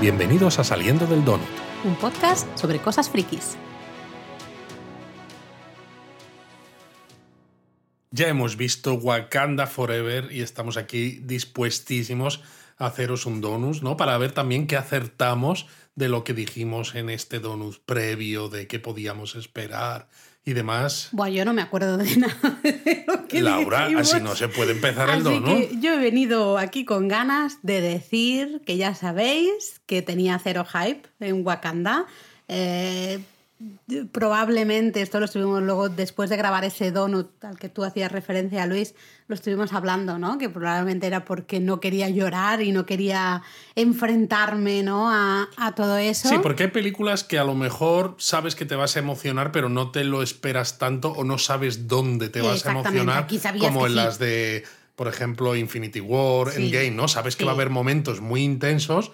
Bienvenidos a Saliendo del Donut. Un podcast sobre cosas frikis. Ya hemos visto Wakanda Forever y estamos aquí dispuestísimos a haceros un donus, ¿no? Para ver también qué acertamos de lo que dijimos en este donut previo, de qué podíamos esperar y demás. Bueno, yo no me acuerdo de nada de lo que Laura, dijimos. así no se puede empezar el que yo he venido aquí con ganas de decir que ya sabéis que tenía cero hype en Wakanda. Eh, probablemente, esto lo estuvimos luego, después de grabar ese donut al que tú hacías referencia, Luis, lo estuvimos hablando, ¿no? Que probablemente era porque no quería llorar y no quería enfrentarme, ¿no? A, a todo eso. Sí, porque hay películas que a lo mejor sabes que te vas a emocionar, pero no te lo esperas tanto o no sabes dónde te vas a emocionar, como en sí. las de, por ejemplo, Infinity War, Sí, Endgame, ¿no? Sabes que va a haber momentos muy intensos,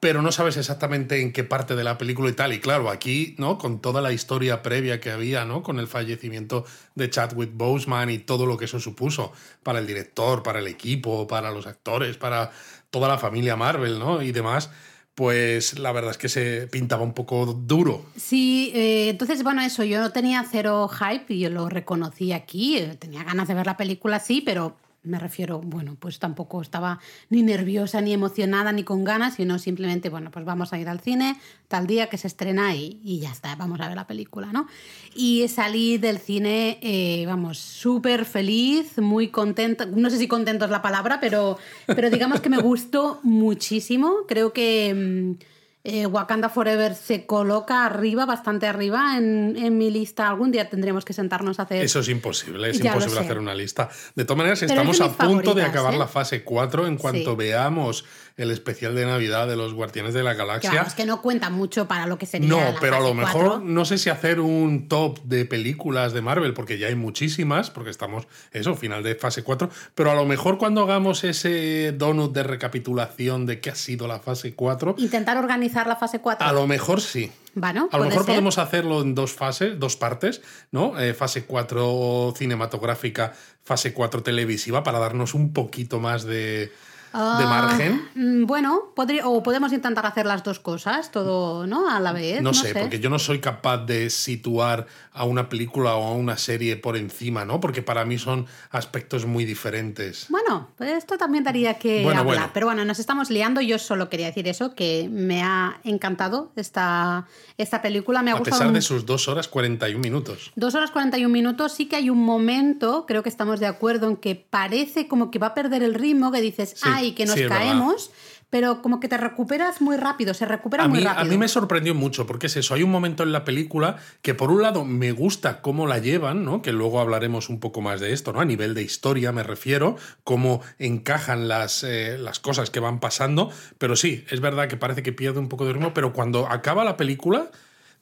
pero no sabes exactamente en qué parte de la película y tal. Y claro, aquí, ¿no? Con toda la historia previa que había, ¿no? Con el fallecimiento de Chadwick Boseman y todo lo que eso supuso para el director, para el equipo, para los actores, para toda la familia Marvel, ¿no? Y demás. Pues la verdad es que se pintaba un poco duro. Sí, eh, entonces, bueno, eso, yo no tenía cero hype y yo lo reconocí aquí. eh, Tenía ganas de ver la película, sí, pero me refiero, bueno, pues tampoco estaba ni nerviosa, ni emocionada, ni con ganas, sino simplemente, bueno, pues vamos a ir al cine tal día que se estrena y, y ya está, vamos a ver la película, ¿no? Y salí del cine, eh, vamos, súper feliz, muy contenta, no sé si contento es la palabra, pero, pero digamos que me gustó muchísimo. Creo que... mm, eh, Wakanda Forever se coloca arriba, bastante arriba en, en mi lista. Algún día tendremos que sentarnos a hacer. Eso es imposible, es Ya imposible hacer una lista. De todas maneras, Pero estamos es de a punto de acabar ¿eh? la fase 4 en cuanto Sí. veamos el especial de Navidad de los Guardianes de la Galaxia. vamos, que no cuenta mucho para lo que sería. No, la pero a lo mejor no sé si hacer un top de películas de Marvel, porque ya hay muchísimas, porque estamos, eso, final de fase 4, pero a lo mejor cuando hagamos ese donut de recapitulación de qué ha sido la fase 4, Intentar organizar la fase 4. a lo mejor sí. Bueno, A lo mejor ser. podemos hacerlo en dos fases, dos partes, ¿no? Eh, fase 4 cinematográfica, fase 4 televisiva, para darnos un poquito más de, de Ah, margen. mm, Bueno, podría, o podemos intentar hacer las dos cosas, todo, ¿no? A la vez. No, sé, porque yo no soy capaz de situar a una película o a una serie por encima, ¿no? Porque para mí son aspectos muy diferentes. Bueno, pues esto también daría que Bueno, hablar. bueno. Pero bueno, nos estamos liando. Yo solo quería decir eso, que me ha encantado esta, esta película. Me ha A gustado pesar de sus 2 horas 41 minutos. Dos horas 41 minutos, sí que hay un momento, creo que estamos de acuerdo, en que parece como que va a perder el ritmo, que dices, Sí, ay, que nos sí, caemos, pero como que te recuperas muy rápido, se recupera A muy mí, a rápido. mí me sorprendió mucho, porque es eso, hay un momento en la película que por un lado me gusta cómo la llevan, ¿no? que luego hablaremos un poco más de esto, ¿no? a nivel de historia me refiero, cómo encajan las, eh, las cosas que van pasando, pero sí, es verdad que parece que pierde un poco de ritmo, pero cuando acaba la película,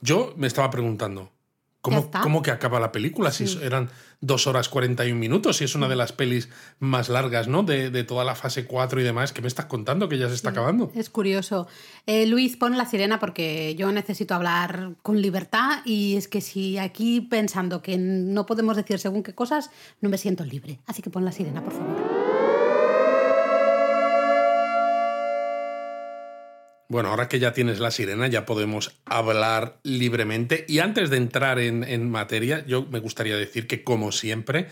yo me estaba preguntando, ¿cómo, cómo que acaba la película? Si eran dos horas 41 minutos, si es una de las pelis más largas ¿no? de, de toda la fase 4 y demás, ¿qué me estás contando que ya se está acabando? Es curioso. Eh, Luis, pon la sirena porque yo necesito hablar con libertad y es que si aquí pensando que no podemos decir según qué cosas, no me siento libre. Así que pon la sirena, por favor. Bueno, ahora que ya tienes la sirena, ya podemos hablar libremente. Y antes de entrar en, en materia, yo me gustaría decir que, como siempre,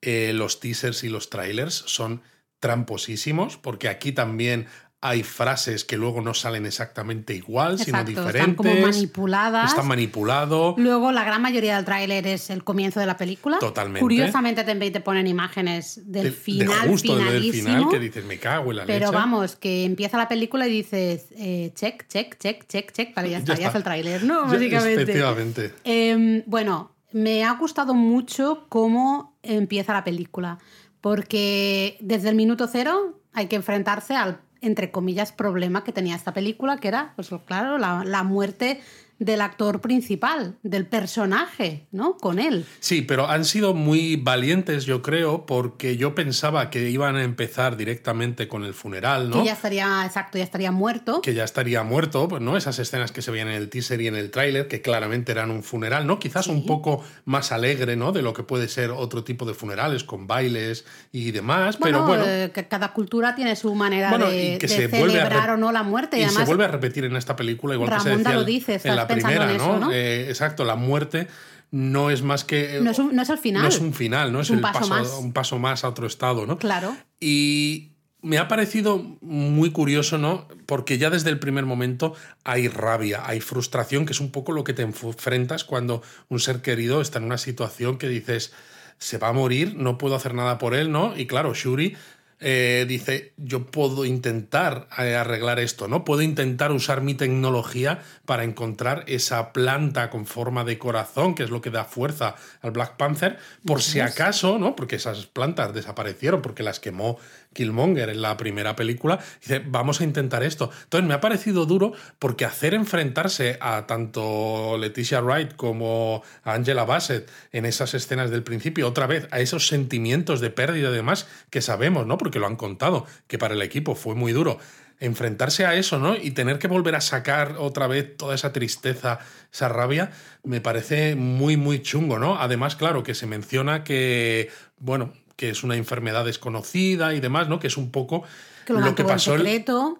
eh, los teasers y los trailers son tramposísimos, porque aquí también hay frases que luego no salen exactamente igual, sino diferentes. están como manipuladas. Está manipulado. Luego, la gran mayoría del tráiler es el comienzo de la película. Totalmente. Curiosamente, también te ponen imágenes del de- de final, justo del finalísimo. final que dices, me cago en la Pero leche. vamos, que empieza la película y dices, eh, check, check, check, check, check, vale, ya está, ya, está. es el tráiler, ¿no? Básicamente. Efectivamente. Eh, bueno, me ha gustado mucho cómo empieza la película, porque desde el minuto cero hay que enfrentarse al, entre comillas, problema que tenía esta película, que era, pues claro, la, la muerte del actor principal, del personaje, ¿no? Con él. Sí, pero han sido muy valientes, yo creo, porque yo pensaba que iban a empezar directamente con el funeral, ¿no? Que ya estaría, exacto, ya estaría muerto. Que ya estaría muerto, pues, ¿no? Esas escenas que se veían en el teaser y en el tráiler, que claramente eran un funeral, ¿no? Quizás un poco más alegre, ¿no? De lo que puede ser otro tipo de funerales, con bailes y demás, pero bueno. Eh, que cada cultura tiene su manera de, celebrar o no la muerte. Y, además, se vuelve a repetir en esta película, igual que se decía lo dice, en la primera, ¿no? Eh, exacto, la muerte no es más que. No es, no es el final. No es un final, ¿no? Es, un el paso, más. un paso más a otro estado, ¿no? Claro. Y me ha parecido muy curioso, ¿no? Porque ya desde el primer momento hay rabia, hay frustración, que es un poco lo que te enfrentas cuando un ser querido está en una situación que dices, se va a morir, no puedo hacer nada por él, ¿no? Y claro, Shuri eh, dice, yo puedo intentar eh, arreglar esto, ¿no? Puedo intentar usar mi tecnología para encontrar esa planta con forma de corazón, que es lo que da fuerza al Black Panther, por si acaso, ¿no? Porque esas plantas desaparecieron, porque las quemó Killmonger en la primera película, dice, vamos a intentar esto. Entonces me ha parecido duro porque hacer enfrentarse a tanto Leticia Wright como a Angela Bassett en esas escenas del principio, otra vez a esos sentimientos de pérdida y demás que sabemos, ¿no? Porque lo han contado, que para el equipo fue muy duro enfrentarse a eso, ¿no? Y tener que volver a sacar otra vez toda esa tristeza, esa rabia, me parece muy, muy chungo, ¿no? Además, claro, que se menciona que, bueno, que es una enfermedad desconocida y demás, ¿no? Que es un poco lo, que pasó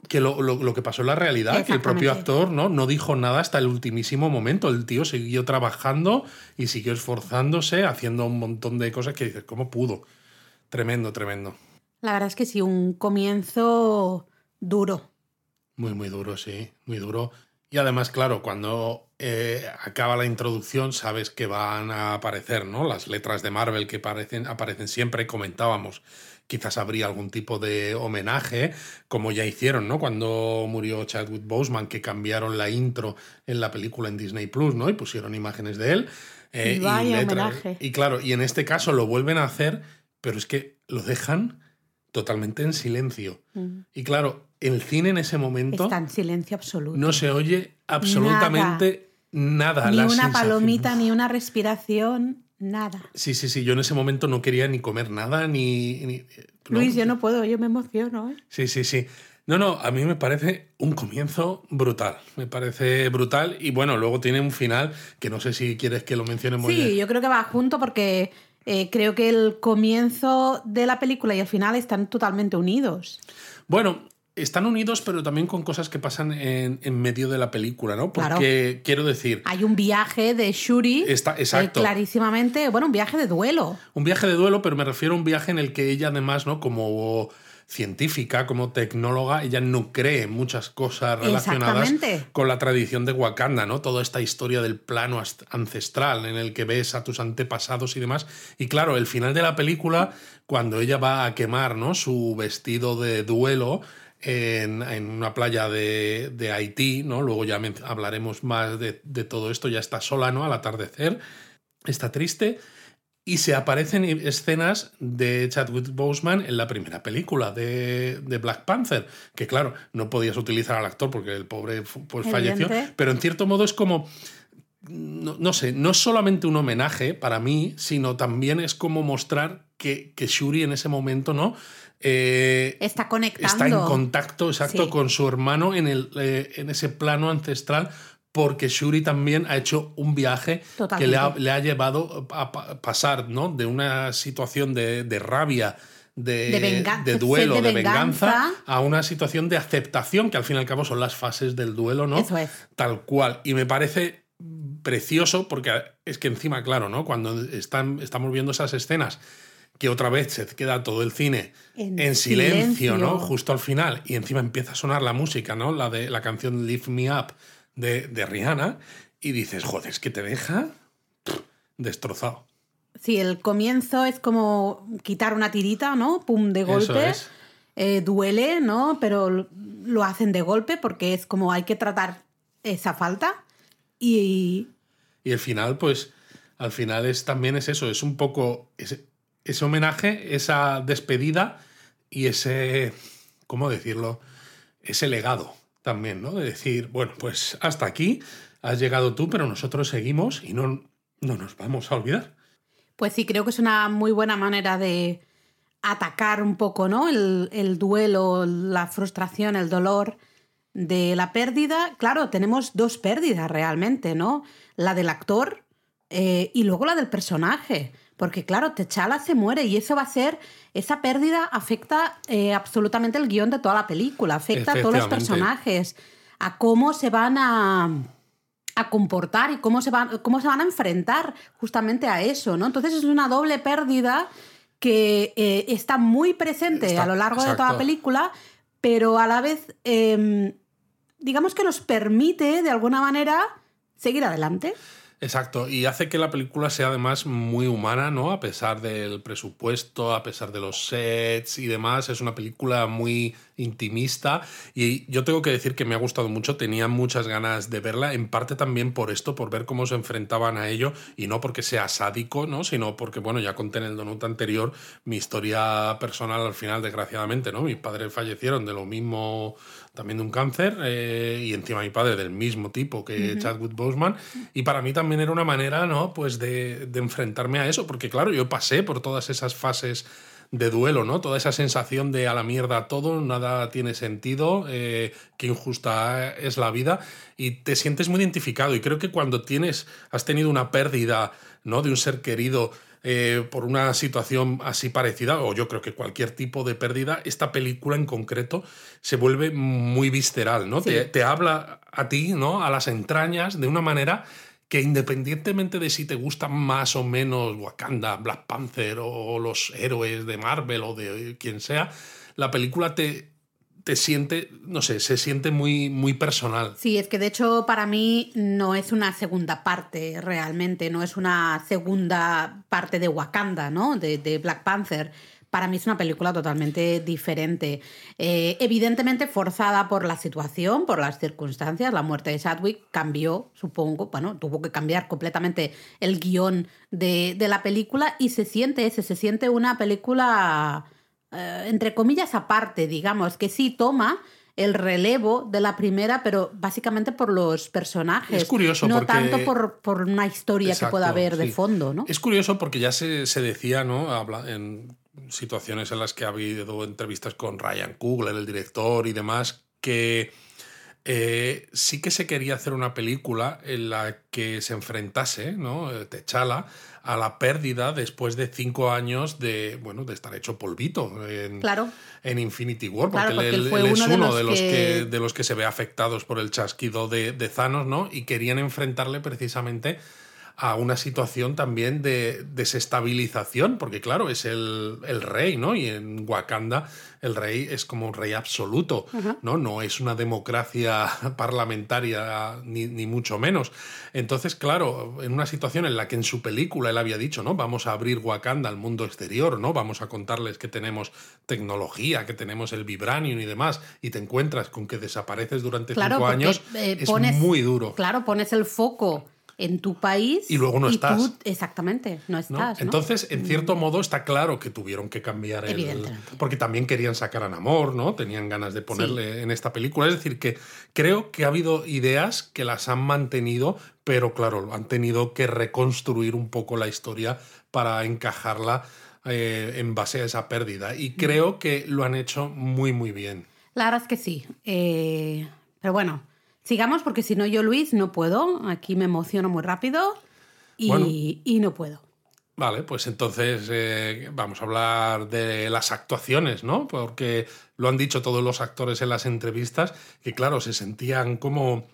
que lo, que pasó en la realidad, que el propio actor ¿no? no dijo nada hasta el ultimísimo momento. El tío siguió trabajando y siguió esforzándose, haciendo un montón de cosas que dices, ¿cómo pudo? Tremendo, tremendo. La verdad es que sí, un comienzo duro. Muy, muy duro, sí, muy duro. Y además, claro, cuando eh, acaba la introducción sabes que van a aparecer, ¿no? Las letras de Marvel que aparecen, aparecen siempre, comentábamos. Quizás habría algún tipo de homenaje, como ya hicieron, ¿no? Cuando murió Chadwick Boseman, que cambiaron la intro en la película en Disney Plus, ¿no? Y pusieron imágenes de él. Eh, y, vaya homenaje. y claro, y en este caso lo vuelven a hacer, pero es que lo dejan totalmente en silencio. Mm. Y claro, el cine en ese momento... Está en silencio absoluto. No se oye absolutamente nada. Ni una palomita, ni una respiración, nada. Sí, sí, sí. Yo en ese momento no quería ni comer nada, ni... Luis, yo no puedo, yo me emociono. ¿eh? Sí, sí, sí. No, no, a mí me parece un comienzo brutal. Me parece brutal y bueno, luego tiene un final que no sé si quieres que lo mencionemos. Sí, yo creo que va junto porque eh, creo que el comienzo de la película y el final están totalmente unidos. Bueno, están unidos, pero también con cosas que pasan en, medio de la película, ¿no? Porque quiero decir. Hay un viaje de Shuri. Está, eh, exacto. clarísimamente. Bueno, un viaje de duelo. Un viaje de duelo, pero me refiero a un viaje en el que ella, además, ¿no? Como científica, como tecnóloga, ella no cree muchas cosas relacionadas con la tradición de Wakanda, ¿no? Toda esta historia del plano ancestral en el que ves a tus antepasados y demás. Y claro, el final de la película, cuando ella va a quemar, ¿no? Su vestido de duelo, en, una playa de, Haití, ¿no? Luego ya hablaremos más de, de, todo esto, ya está sola, ¿no? Al atardecer, está triste y se aparecen escenas de Chadwick Boseman en la primera película de, Black Panther, que claro, no podías utilizar al actor porque el pobre pues, falleció, pero en cierto modo es como... No, sé, no es solamente un homenaje para mí, sino también es como mostrar que, que Shuri en ese momento, ¿no? Eh, está conectando. Está en contacto, exacto, con su hermano en, el, eh, en ese plano ancestral porque Shuri también ha hecho un viaje que le ha, llevado a pasar ¿no? de una situación de, rabia, de, de, duelo, de, venganza, a una situación de aceptación, que al fin y al cabo son las fases del duelo, ¿no? Eso es. Tal cual. Y me parece precioso porque es que encima, claro, ¿no? Cuando están, estamos viendo esas escenas que otra vez se queda todo el cine en, silencio, ¿no? Justo al final, y encima empieza a sonar la música, ¿no? La de la canción Lift Me Up de, Rihanna y dices, joder, es que te deja destrozado. Sí, el comienzo es como quitar una tirita, ¿no? Pum, de golpe. Eh, duele, ¿no? Pero lo hacen de golpe porque es como hay que tratar esa falta. Y. Y el final, pues, al final es también es eso, es un poco ese homenaje, esa despedida y ese. ¿Cómo decirlo? Ese legado también, ¿no? De decir, bueno, pues hasta aquí, has llegado tú, pero nosotros seguimos y no, no nos vamos a olvidar. Pues sí, creo que es una muy buena manera de atacar un poco, ¿no? El, el duelo, la frustración, el dolor de la pérdida. Claro, tenemos dos pérdidas realmente, ¿no? La del actor eh, y luego la del personaje. Porque claro, Techala se muere y eso va a ser, esa pérdida afecta eh, absolutamente el guion de toda la película, afecta a todos los personajes, a cómo se van a, a comportar y cómo se, van, cómo se van a enfrentar justamente a eso, ¿no? Entonces es una doble pérdida que eh, está muy presente a lo largo de toda la película, pero a la vez, em, digamos que nos permite de alguna manera seguir adelante. Exacto, y hace que la película sea además muy humana, ¿no? A pesar del presupuesto, a pesar de los sets y demás, es una película muy intimista y yo tengo que decir que me ha gustado mucho, tenía muchas ganas de verla, en parte también por esto, por ver cómo se enfrentaban a ello y no porque sea sádico, ¿no? Sino porque, bueno, ya conté en el donut anterior mi historia personal al final, desgraciadamente, ¿no? Mis padres fallecieron de lo mismo también de un cáncer, eh, y encima mi padre del mismo tipo que Chadwick Boseman, y para mí también era una manera, ¿no? Pues de, de, enfrentarme a eso, porque claro, yo pasé por todas esas fases de duelo, ¿no? Toda esa sensación de a la mierda todo, nada tiene sentido, eh, qué injusta es la vida, y te sientes muy identificado, y creo que cuando tienes, has tenido una pérdida, ¿no? De un ser querido, eh, por una situación así parecida, o yo creo que cualquier tipo de pérdida, esta película en concreto se vuelve muy visceral, ¿no? Te, te, habla a ti, ¿no? A las entrañas de una manera que independientemente de si te gusta más o menos Wakanda, Black Panther o los héroes de Marvel o de quien sea, la película te, te siente, no sé, se siente muy, muy personal. Sí, es que de hecho para mí no es una segunda parte realmente, no es una segunda parte de Wakanda, ¿no? De, Black Panther. Para mí es una película totalmente diferente. Eh, evidentemente forzada por la situación, por las circunstancias. La muerte de Chadwick cambió, supongo, bueno, tuvo que cambiar completamente el guion de, de la película y se siente ese, se siente una película eh, entre comillas, aparte, digamos, que sí toma el relevo de la primera, pero básicamente por los personajes. Es curioso no tanto por, por, una historia que pueda haber de fondo, ¿no? Es curioso porque ya se, se decía, ¿no? Habla en situaciones en las que ha habido entrevistas con Ryan Coogler, el director y demás, que eh, sí que se quería hacer una película en la que se enfrentase, ¿no? Techala a la pérdida después de cinco años de, bueno, de estar hecho polvito en, claro. en Infinity War, porque, él, es uno de los, que... de los que se ve afectados por el chasquido de, de Thanos, ¿no? Y querían enfrentarle precisamente a una situación también de desestabilización, porque claro, es el, el, rey, ¿no? Y en Wakanda el rey es como un rey absoluto, ¿no? No es una democracia parlamentaria, ni, ni, mucho menos. Entonces, claro, en una situación en la que en su película él había dicho, ¿no? Vamos a abrir Wakanda al mundo exterior, ¿no? Vamos a contarles que tenemos tecnología, que tenemos el vibranium y demás, y te encuentras con que desapareces durante cinco años, eh, es muy duro. Claro, pones el foco en tu país. Y luego no estás. exactamente, no estás. Entonces, en cierto mm. modo, está claro que tuvieron que cambiar el. Porque también querían sacar a Namor, ¿no? Tenían ganas de ponerle en esta película. Es decir, que creo que ha habido ideas que las han mantenido, pero claro, han tenido que reconstruir un poco la historia para encajarla eh, en base a esa pérdida. Y creo que lo han hecho muy, muy bien. La verdad es que sí. Eh, pero bueno, Sigamos porque si no yo, Luis, no puedo. Aquí me emociono muy rápido y, y no puedo. Vale, pues entonces eh, vamos a hablar de las actuaciones, ¿no? Porque lo han dicho todos los actores en las entrevistas, que claro, se sentían como,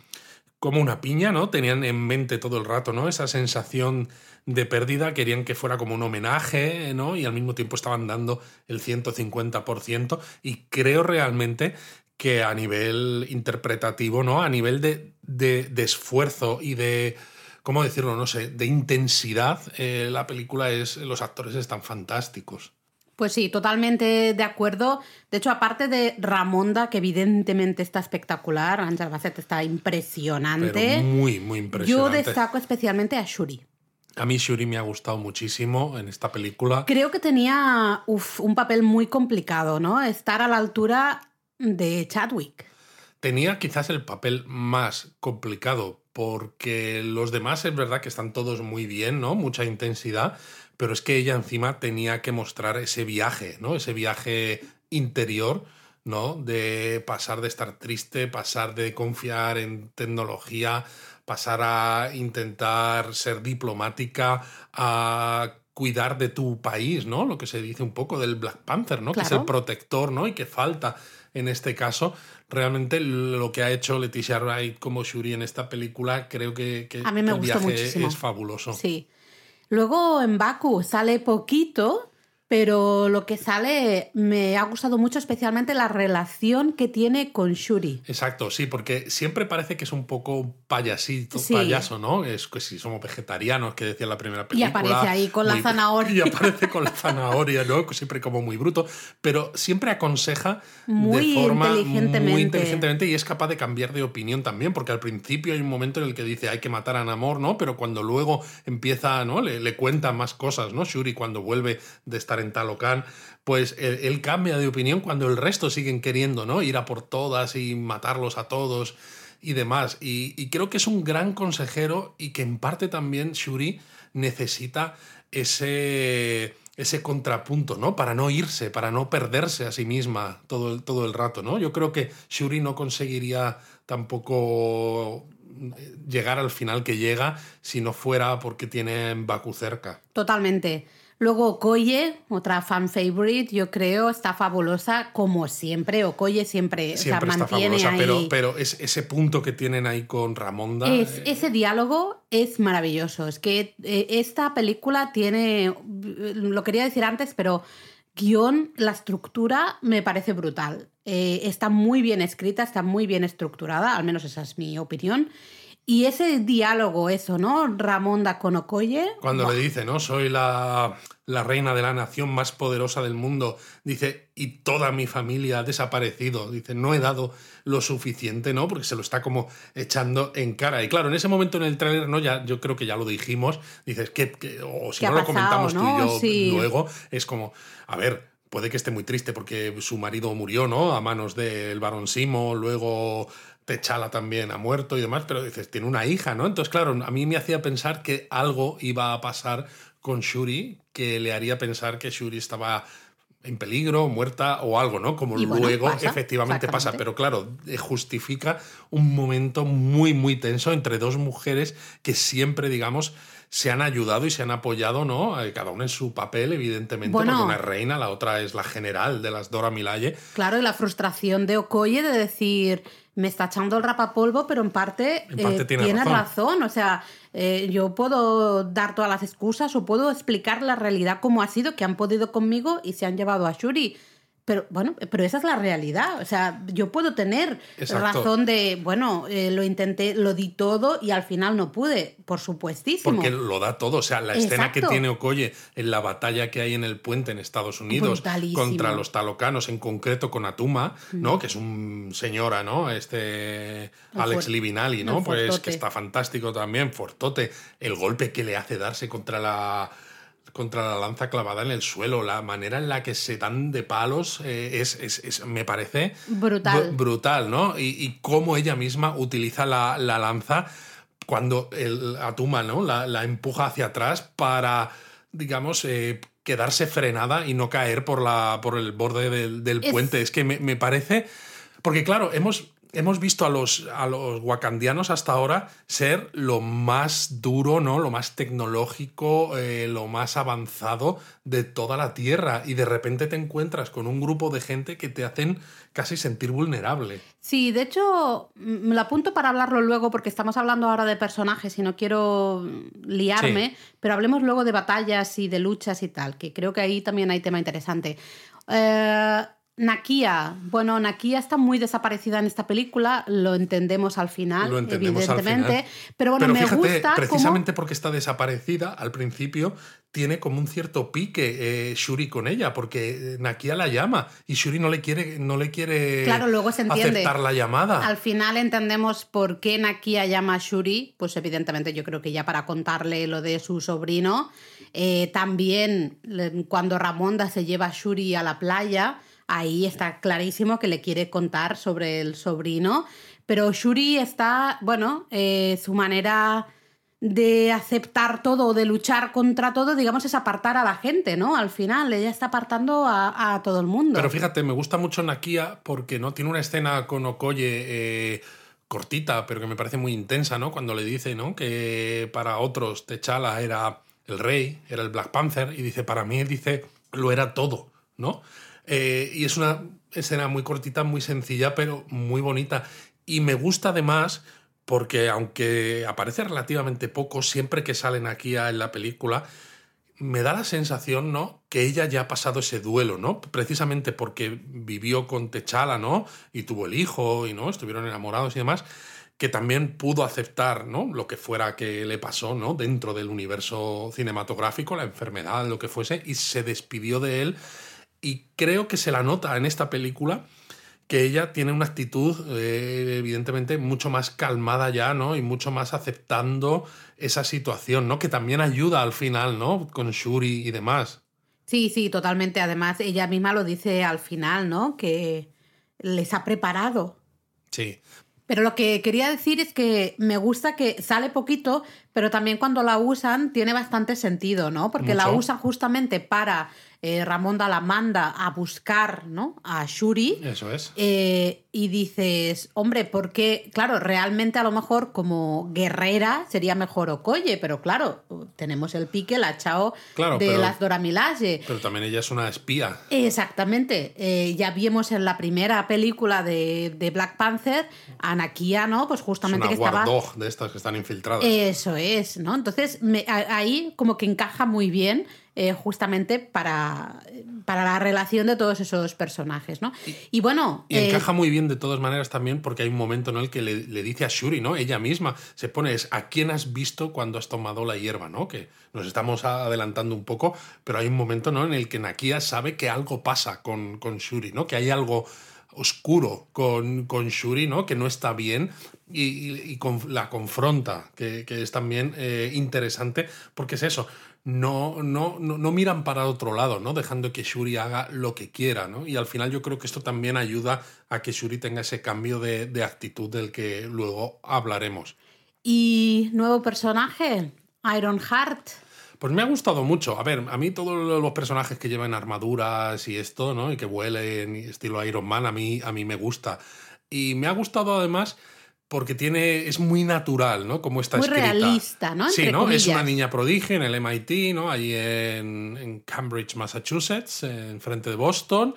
como una piña, ¿no? Tenían en mente todo el rato, ¿no? Esa sensación de pérdida, querían que fuera como un homenaje, ¿no? Y al mismo tiempo estaban dando el 150%. Y creo realmente que a nivel interpretativo, ¿no? A nivel de, de, esfuerzo y de. ¿Cómo decirlo? No sé, de intensidad, eh, la película es. Los actores están fantásticos. Pues sí, totalmente de acuerdo. De hecho, aparte de Ramonda, que evidentemente está espectacular, Angel Bassett está impresionante. muy, muy impresionante. Yo destaco especialmente a Shuri. A mí Shuri me ha gustado muchísimo en esta película. Creo que tenía un papel muy complicado, ¿no? Estar a la altura de Chadwick. Tenía quizás el papel más complicado porque los demás es verdad que están todos muy bien, ¿no? Mucha intensidad, pero es que ella encima tenía que mostrar ese viaje, ¿no? Ese viaje interior, ¿no? De pasar de estar triste, pasar de confiar en tecnología, pasar a intentar ser diplomática, a cuidar de tu país, ¿no? Lo que se dice un poco del Black Panther, ¿no? Que es el protector, ¿no? Y que falta en este caso. Realmente lo que ha hecho Leticia Wright como Shuri en esta película, creo que, a mí me el viaje muchísimo. es fabuloso. Sí. Luego en Baku sale poquito, pero lo que sale me ha gustado mucho, especialmente la relación que tiene con Shuri. Exacto, sí, porque siempre parece que es un poco payasito, payaso, ¿no? Es que si somos vegetarianos, que decía la primera película. Y aparece ahí con la zanahoria. Y aparece con la zanahoria, ¿no? Siempre como muy bruto, pero siempre aconseja muy de forma inteligentemente. muy inteligentemente y es capaz de cambiar de opinión también, porque al principio hay un momento en el que dice hay que matar a Namor, ¿no? Pero cuando luego empieza, ¿no? Le, le cuenta más cosas, ¿no? Shuri cuando vuelve de estar en pues él, cambia de opinión cuando el resto siguen queriendo, ¿no? Ir a por todas y matarlos a todos y demás. Y, creo que es un gran consejero y que en parte también Shuri necesita ese, ese contrapunto, ¿no? Para no irse, para no perderse a sí misma todo el, todo el rato, ¿no? Yo creo que Shuri no conseguiría tampoco llegar al final que llega si no fuera porque tiene Baku cerca. Totalmente. Luego Okoye, otra fan favorite, yo creo, está fabulosa como siempre. Okoye siempre, siempre está fabulosa, pero, pero es, ese punto que tienen ahí con Ramonda. Es, eh, Ese diálogo es maravilloso. Es que eh, esta película tiene, lo quería decir antes, pero guion, la estructura me parece brutal. Eh, está muy bien escrita, está muy bien estructurada, al menos esa es mi opinión. Y ese diálogo, eso, ¿no? Ramonda con Okoye. Cuando le dice, ¿no? Soy la, la, reina de la nación más poderosa del mundo. Dice, y toda mi familia ha desaparecido. Dice, no he dado lo suficiente, ¿no? Porque se lo está como echando en cara. Y claro, en ese momento en el tráiler, ¿no? Ya, yo creo que ya lo dijimos. Dices, que, o si no lo comentamos tú y yo luego, es como, a ver, puede que esté muy triste porque su marido murió, ¿no? A manos del barón Simo, luego Techala también ha muerto y demás, pero dices, tiene una hija, ¿no? Entonces, claro, a mí me hacía pensar que algo iba a pasar con Shuri que le haría pensar que Shuri estaba en peligro, muerta o algo, ¿no? Como luego efectivamente pasa. Pero claro, eh, justifica un momento muy, muy tenso entre dos mujeres que siempre, digamos, se han ayudado y se han apoyado, ¿no? Eh, cada una en su papel, evidentemente, bueno, porque una es reina, la otra es la general de las Dora Milaje. Claro, y la frustración de Okoye de decir, me está echando el rapapolvo, pero en parte, eh, tiene, razón. O sea, eh, yo puedo dar todas las excusas o puedo explicar la realidad como ha sido, que han podido conmigo y se han llevado a Shuri. Pero bueno, pero esa es la realidad. O sea, yo puedo tener razón de, bueno, eh, lo intenté, lo di todo y al final no pude, por supuestísimo. Porque lo da todo. O sea, la escena que tiene Okoye en la batalla que hay en el puente en Estados Unidos contra los talocanos, en concreto con Atuma, ¿no? Que es un señora, ¿no? Este Alex Livinali, ¿no? Pues que está fantástico también, Fortote. El golpe que le hace darse contra la contra la lanza clavada en el suelo. La manera en la que se dan de palos eh, es, me parece brutal. brutal, ¿no? Y, cómo ella misma utiliza la, lanza cuando el Atuma ¿no? La, empuja hacia atrás para, digamos, eh, quedarse frenada y no caer por, la, por el borde del, puente. Es que me, me parece... Porque claro, hemos hemos visto a los, a los wakandianos hasta ahora ser lo más duro, ¿no? Lo más tecnológico, eh, lo más avanzado de toda la Tierra. Y de repente te encuentras con un grupo de gente que te hacen casi sentir vulnerable. Sí, de hecho, me lo apunto para hablarlo luego, porque estamos hablando ahora de personajes y no quiero liarme, pero hablemos luego de batallas y de luchas y tal, que creo que ahí también hay tema interesante. Eh, Nakia, bueno, Nakia está muy desaparecida en esta película, lo entendemos al final, evidentemente, pero bueno, me gusta precisamente porque está desaparecida al principio tiene como un cierto pique eh, Shuri con ella, porque Nakia la llama y Shuri no le quiere, no le quiere claro, luego se entiende. aceptar la llamada. Al final entendemos por qué Nakia llama a Shuri, pues evidentemente yo creo que ya para contarle lo de su sobrino. Eh, también cuando Ramonda se lleva a Shuri a la playa, ahí está clarísimo que le quiere contar sobre el sobrino. Pero Shuri está, bueno, eh, su manera de aceptar todo de luchar contra todo, digamos, es apartar a la gente, ¿no? Al final, ella está apartando a, todo el mundo. Pero fíjate, me gusta mucho Nakia porque no tiene una escena con Okoye eh, cortita, pero que me parece muy intensa, ¿no? Cuando le dice, ¿no? Que para otros T'Challa era el rey, era el Black Panther, y dice, para mí, dice, lo era todo, ¿no? Eh, y es una escena muy cortita, muy sencilla, pero muy bonita. Y me gusta además porque aunque aparece relativamente poco, siempre que salen aquí en la película, me da la sensación, ¿no? Que ella ya ha pasado ese duelo, ¿no? Precisamente porque vivió con Techala, ¿no? Y tuvo el hijo, y ¿no? Estuvieron enamorados y demás, que también pudo aceptar, ¿no? Lo que fuera que le pasó, ¿no? Dentro del universo cinematográfico, la enfermedad, lo que fuese, y se despidió de él. Y creo que se la nota en esta película que ella tiene una actitud eh, evidentemente mucho más calmada ya, ¿no? Y mucho más aceptando esa situación, ¿no? Que también ayuda al final, ¿no? Con Shuri y demás. Sí, sí, totalmente. Además, ella misma lo dice al final, ¿no? Que les ha preparado. Sí. Pero lo que quería decir es que me gusta que sale poquito, pero también cuando la usan tiene bastante sentido, ¿no? Porque la usan justamente para eh, Ramonda la manda a buscar ¿no? a Shuri. Eso es. Eh, y dices, hombre, porque, claro, realmente a lo mejor como guerrera sería mejor Okoye, pero claro, tenemos el pique, la chao de las Dora Milaje. Pero también ella es una espía. Exactamente. Eh, ya vimos en la primera película de, Black Panther, Anakia, ¿no? Pues justamente es una que estaba. de estas que están infiltradas. Eso es, ¿no? Entonces, ahí como que encaja muy bien eh, justamente para, para la relación de todos esos personajes, ¿no? Y, bueno... Y encaja eh, muy bien de todas maneras también porque hay un momento en el que le, dice a Shuri, ¿no? Ella misma se pone, es, ¿a quién has visto cuando has tomado la hierba, ¿no? Que nos estamos adelantando un poco, pero hay un momento, ¿no? En el que Nakia sabe que algo pasa con, con Shuri, ¿no? Que hay algo oscuro con, con Shuri, ¿no? Que no está bien y, la confronta, que, es también eh, interesante, porque es eso, no, no, no, miran para otro lado, ¿no? Dejando que Shuri haga lo que quiera, ¿no? Y al final yo creo que esto también ayuda a que Shuri tenga ese cambio de, actitud del que luego hablaremos. ¿Y nuevo personaje? Iron Heart. Pues me ha gustado mucho. A ver, a mí todos los personajes que llevan armaduras y esto, ¿no? Y que vuelen, estilo Iron Man, a mí, a mí me gusta. Y me ha gustado además porque tiene, es muy natural, ¿no? Como está muy realista, ¿no? sí, ¿no? Es una niña prodigio en el MIT, ¿no? Allí en, Cambridge, Massachusetts, en frente de Boston.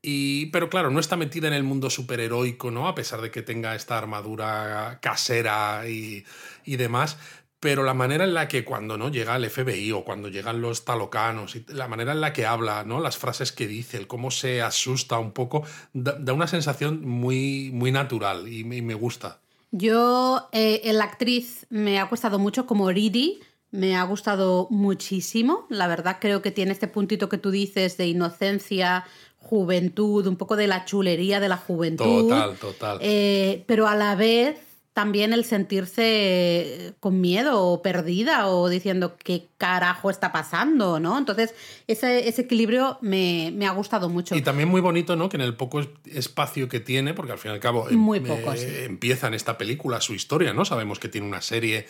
Y, pero claro, no está metida en el mundo superheroico, ¿no? A pesar de que tenga esta armadura casera y, y demás pero la manera en la que cuando no llega el FBI o cuando llegan los talocanos, y la manera en la que habla, ¿no? las frases que dice, el cómo se asusta un poco, da, una sensación muy, muy natural y me gusta. Yo, eh, la actriz me ha costado mucho como Ridi, me ha gustado muchísimo. La verdad creo que tiene este puntito que tú dices de inocencia, juventud, un poco de la chulería de la juventud. Total, total. Eh, pero a la vez también el sentirse con miedo o perdida o diciendo qué carajo está pasando, ¿no? Entonces, ese, equilibrio me, ha gustado mucho. Y también muy bonito, ¿no? Que en el poco espacio que tiene, porque al fin y al cabo muy em, poco, eh, empieza en esta película su historia, ¿no? Sabemos que tiene una serie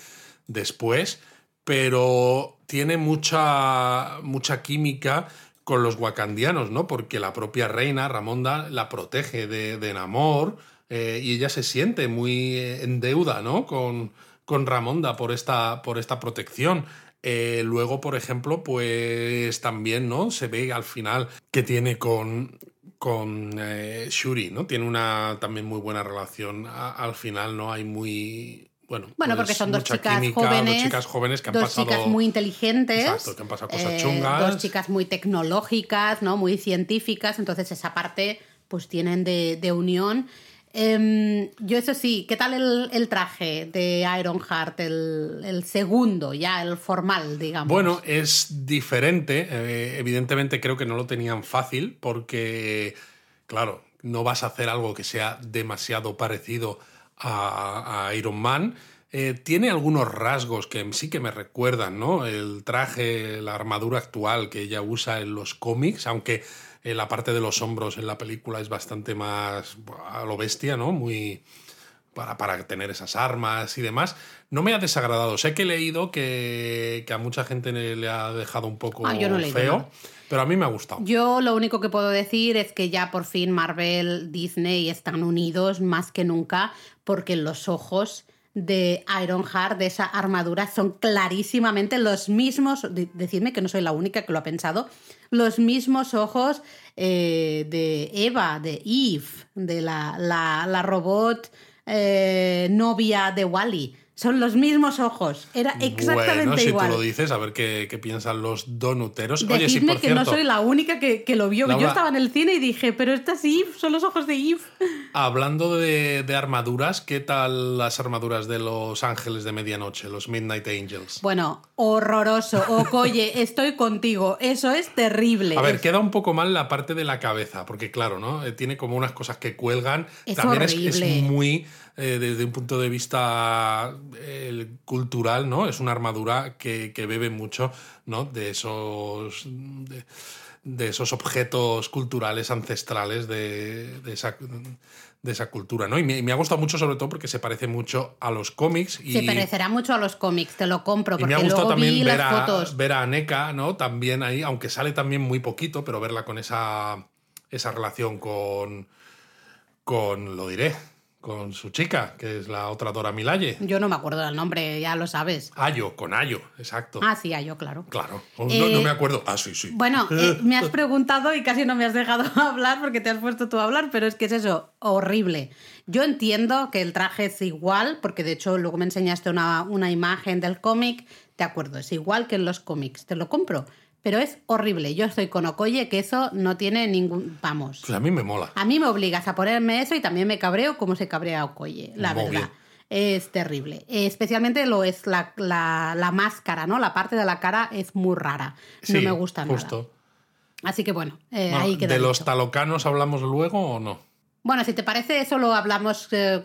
después, pero tiene mucha, mucha química con los wakandianos, ¿no? Porque la propia reina, Ramonda, la protege de, de Namor eh, y ella se siente muy eh, en deuda ¿no? con, con Ramonda por esta, por esta protección. Eh, luego, por ejemplo, pues también ¿no? se ve al final que tiene con, con Shuri, ¿no? Tiene una también muy buena relación. al final, ¿no? Hay muy. Bueno, bueno porque pues son dos chicas jóvenes. Dos chicas jóvenes que han dos chicas muy inteligentes. Exacto, que han pasado cosas chungas. Dos chicas muy tecnológicas, ¿no? Muy científicas. Entonces, esa parte, pues tienen de, de unión. Em, yo eso sí, ¿qué tal el, traje de Ironheart, el, el, segundo, ya el formal, digamos? Bueno, es diferente. Eh, evidentemente creo que no lo tenían fácil porque, claro, no vas a hacer algo que sea demasiado parecido a, Iron Man. Eh, tiene algunos rasgos que sí que me recuerdan, ¿no? El traje, la armadura actual que ella usa en los cómics, aunque la parte de los hombros en la película es bastante más a lo bestia, ¿no? Muy, para, para, tener esas armas y demás. No me ha desagradado. Sé que he leído que, que a mucha gente le ha dejado un poco ah, yo no feo, pero a mí me ha gustado. Yo lo único que puedo decir es que ya por fin Marvel, Disney están unidos más que nunca porque los ojos de Ironheart, de esa armadura, son clarísimamente los mismos, decidme que no soy la única que lo ha pensado, los mismos ojos eh, de Eva, de Eve, de la, la, robot eh, novia de Wally. Son los mismos ojos. Era exactamente bueno, si igual. tú lo dices, a ver qué, qué piensan los donuteros. Decidme Oye, sí, por que cierto, no soy la única que, que lo vio. Laura- Yo estaba en el cine y dije, pero esta es Eve, son los ojos de Eve. Hablando de, de armaduras, ¿qué tal las armaduras de los ángeles de medianoche, los Midnight Angels? Bueno, horroroso. Okoye, estoy contigo. Eso es terrible. A ver, Es- queda un poco mal la parte de la cabeza, porque claro, ¿no? Eh, Tiene como unas cosas que cuelgan. Es También es, es horrible. muy, eh, desde un punto de vista eh, cultural, ¿no? Es una armadura que, que bebe mucho, ¿no? De esos. De, de esos objetos culturales ancestrales de, de esa, de esa cultura, ¿no? Y me, me ha gustado mucho, sobre todo, porque se parece mucho a los cómics. Y, Se parecerá mucho a los cómics, te lo compro, y porque me ha gustado también ver a, fotos. ver a Aneka, ¿no? También ahí, aunque sale también muy poquito, pero verla con esa, esa relación con, con, lo diré, con su chica, que es la otra Dora Milaje. Yo no me acuerdo del nombre, ya lo sabes. Ayo, con Ayo, exacto. Ah, sí, ah, yo, claro. Claro. No, Eh, no me acuerdo. Ah, sí, sí. Bueno, eh, me has preguntado y casi no me has dejado hablar porque te has puesto tú a hablar, pero es que es eso, horrible. Yo entiendo que el traje es igual, porque de hecho luego me enseñaste una, una imagen del cómic, de acuerdo, es igual que en los cómics, te lo compro, pero es horrible. Yo estoy con Okoye que eso no tiene ningún... Vamos. Pues a mí me mola. A mí me obligas a ponerme eso y también me cabreo como se cabrea Okoye, la Muy verdad. bien. Es terrible. Eh, Especialmente lo es la, la- la máscara, ¿no? La parte de la cara es muy rara. Sí, no me gusta nada. justo. Así que bueno, eh, Bueno, ahí queda. ¿De los talocanos hablamos luego o no? Bueno, si te parece, eso lo hablamos. eh,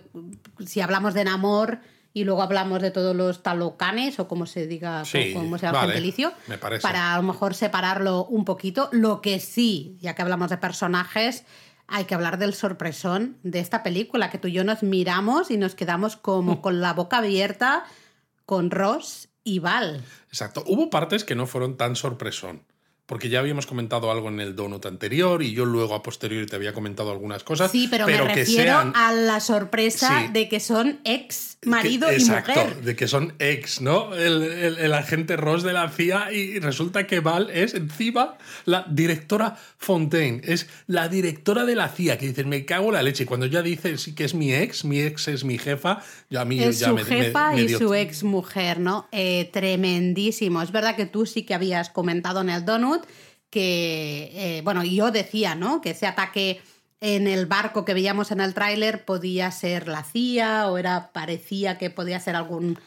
si hablamos de Namor y luego hablamos de todos los talocanes o como se diga, Sí, como sea el vale, gentilicio, me parece. para a lo mejor separarlo un poquito. Lo que sí, ya que hablamos de personajes, hay que hablar del sorpresón de esta película, que tú y yo nos miramos y nos quedamos Mm. como con la boca abierta con Ross y Val. Exacto. Hubo partes que no fueron tan sorpresón. Porque ya habíamos comentado algo en el donut anterior y yo luego a posteriori te había comentado algunas cosas. Sí, pero, me que refiero sean a la sorpresa Sí. de que son ex marido que- y exacto, mujer. de que son ex, ¿no? El, el- el agente Ross de la CIA y resulta que Val es encima la directora Fontaine, es la directora de la CIA, que dices, me cago en la leche. Y cuando ya dice sí que es mi ex, mi ex es mi jefa, yo a mí Es ya su me, me- jefa me y dio- su ex mujer, ¿no? Eh, tremendísimo. Es verdad que tú sí que habías comentado en el Donut que, eh, bueno, yo decía, ¿no? Que ese ataque en el barco que veíamos en el tráiler podía ser la CIA o era parecía que podía ser algún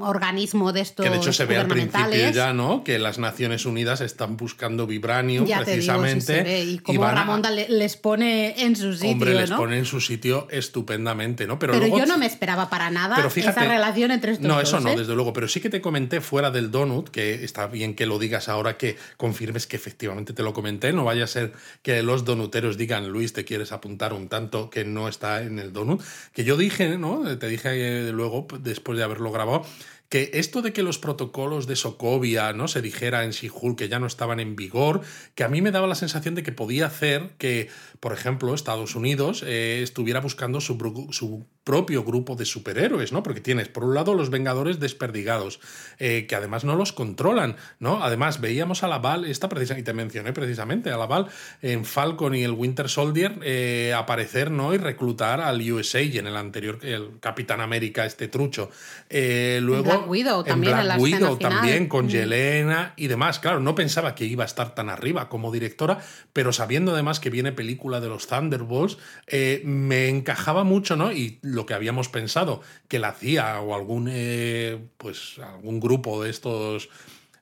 organismo de estos Que de hecho se ve al principio ya, ¿no? Que las Naciones Unidas están buscando Ya digo, sí precisamente. Y como a- Ramonda le- les pone en su sitio, Hombre, les ¿no? pone en su sitio estupendamente, ¿no? Pero, Pero luego yo no me esperaba para nada Pero fíjate- esa relación entre estos No, dos. eso no, ¿eh? desde luego. Pero sí que te comenté fuera del donut, que está bien que lo digas ahora, que confirmes que efectivamente te lo comenté. No vaya a ser que los donuteros digan, Luis, te quieres apuntar un tanto que no está en el donut. Que yo dije, ¿no? Te dije eh, luego, después de haberlo grabado, que esto de que los protocolos de Sokovia no se dijera en She-Hulk que ya no estaban en vigor, que a mí me daba la sensación de que podía hacer que, por ejemplo, Estados Unidos eh, estuviera buscando su propio grupo de superhéroes, ¿no? Porque tienes, por un lado, los Vengadores desperdigados, eh, que además no los controlan, ¿no? Además, veíamos a la Val, esta precisa, y te mencioné precisamente, a la Val en Falcon y el Winter Soldier eh, aparecer, ¿no? Y reclutar al USA y en el anterior, el Capitán América, este trucho. Eh, luego, Black Widow también, Black en la escena Widow final. también, con Mm. Yelena y demás. Claro, no pensaba que iba a estar tan arriba como directora, pero sabiendo además que viene película de los Thunderbolts, me encajaba mucho, ¿no? Y lo que habíamos pensado, que la CIA o algún, eh, pues, algún grupo de estos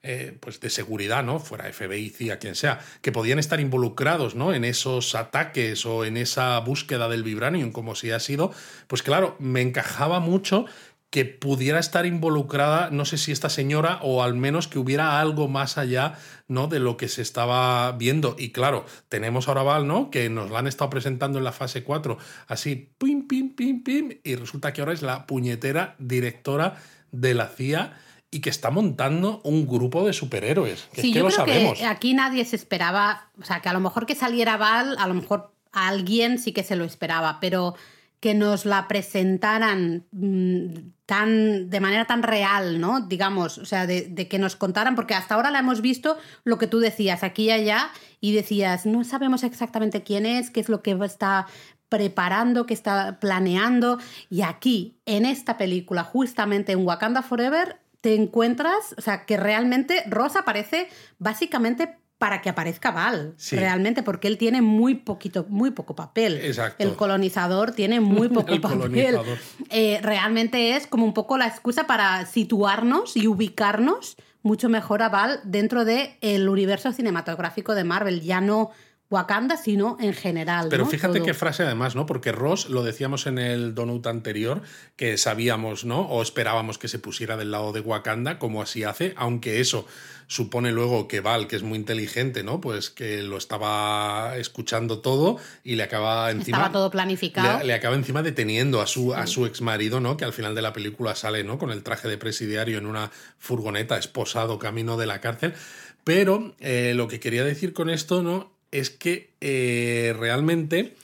eh, pues de seguridad, ¿no? Fuera FBI, CIA, quien sea, que podían estar involucrados, ¿no? En esos ataques o en esa búsqueda del vibranium, como si ha sido, pues claro, me encajaba mucho que pudiera estar involucrada, no sé si esta señora, o al menos que hubiera algo más allá ¿no? de lo que se estaba viendo. Y claro, tenemos ahora Val, ¿no? Que nos la han estado presentando en la fase 4, así, pim, pim, pim, pim, y resulta que ahora es la puñetera directora de la CIA y que está montando un grupo de superhéroes. Que sí, es que yo lo creo sabemos. que aquí nadie se esperaba, o sea, que a lo mejor que saliera Val, a lo mejor a alguien sí que se lo esperaba, pero que nos la presentaran mm, tan, de manera tan real, ¿no? Digamos, o sea, de, de, que nos contaran, porque hasta ahora la hemos visto lo que tú decías, aquí y allá, y decías, no sabemos exactamente quién es, qué es lo que está preparando, qué está planeando, y aquí, en esta película, justamente en Wakanda Forever, te encuentras, o sea, que realmente Rosa aparece básicamente para que aparezca Val, Sí. realmente, porque él tiene muy poquito, muy poco papel. Exacto. El colonizador tiene muy poco El papel. Eh, realmente es como un poco la excusa para situarnos y ubicarnos mucho mejor a Val dentro del el universo cinematográfico de Marvel, ya no Wakanda, sino en general. Pero ¿no? fíjate Todo. qué frase además, ¿no? Porque Ross, lo decíamos en el donut anterior, que sabíamos, ¿no? O esperábamos que se pusiera del lado de Wakanda, como así hace, aunque eso supone luego que Val, que es muy inteligente, ¿no? Pues que lo estaba escuchando todo y le acaba encima... Estaba todo planificado. Le, le acaba encima deteniendo a su, a su ex marido, ¿no? Que al final de la película sale, ¿no? Con el traje de presidiario en una furgoneta, esposado, camino de la cárcel. Pero eh, lo que quería decir con esto, ¿no? Es que eh, realmente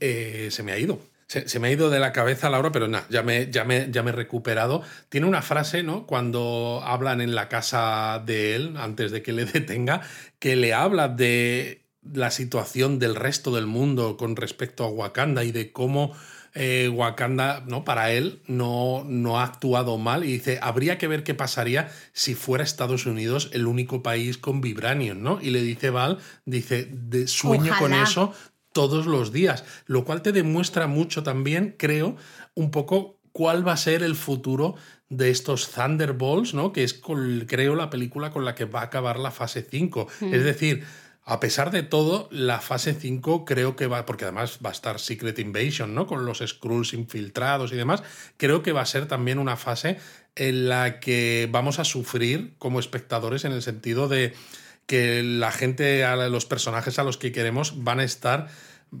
eh, se me ha ido. Se, me ha ido de la cabeza Laura, pero nada, ya me, ya, me, ya me he recuperado. Tiene una frase, ¿no? Cuando hablan en la casa de él, antes de que le detenga, que le habla de la situación del resto del mundo con respecto a Wakanda y de cómo eh, Wakanda, ¿no? Para él no, no ha actuado mal y dice, habría que ver qué pasaría si fuera Estados Unidos el único país con vibranium, ¿no? Y le dice Val, dice, de, sueño con eso todos los días, lo cual te demuestra mucho también, creo, un poco cuál va a ser el futuro de estos Thunderbolts, ¿no? Que es, con- creo, la película con la que va a acabar la fase 5. Es decir, a pesar de todo, la fase 5 creo que va, porque además va a estar Secret Invasion, ¿no? Con los Skrulls infiltrados y demás, creo que va a ser también una fase en la que vamos a sufrir como espectadores en el sentido de que la gente, los personajes a los que queremos van a estar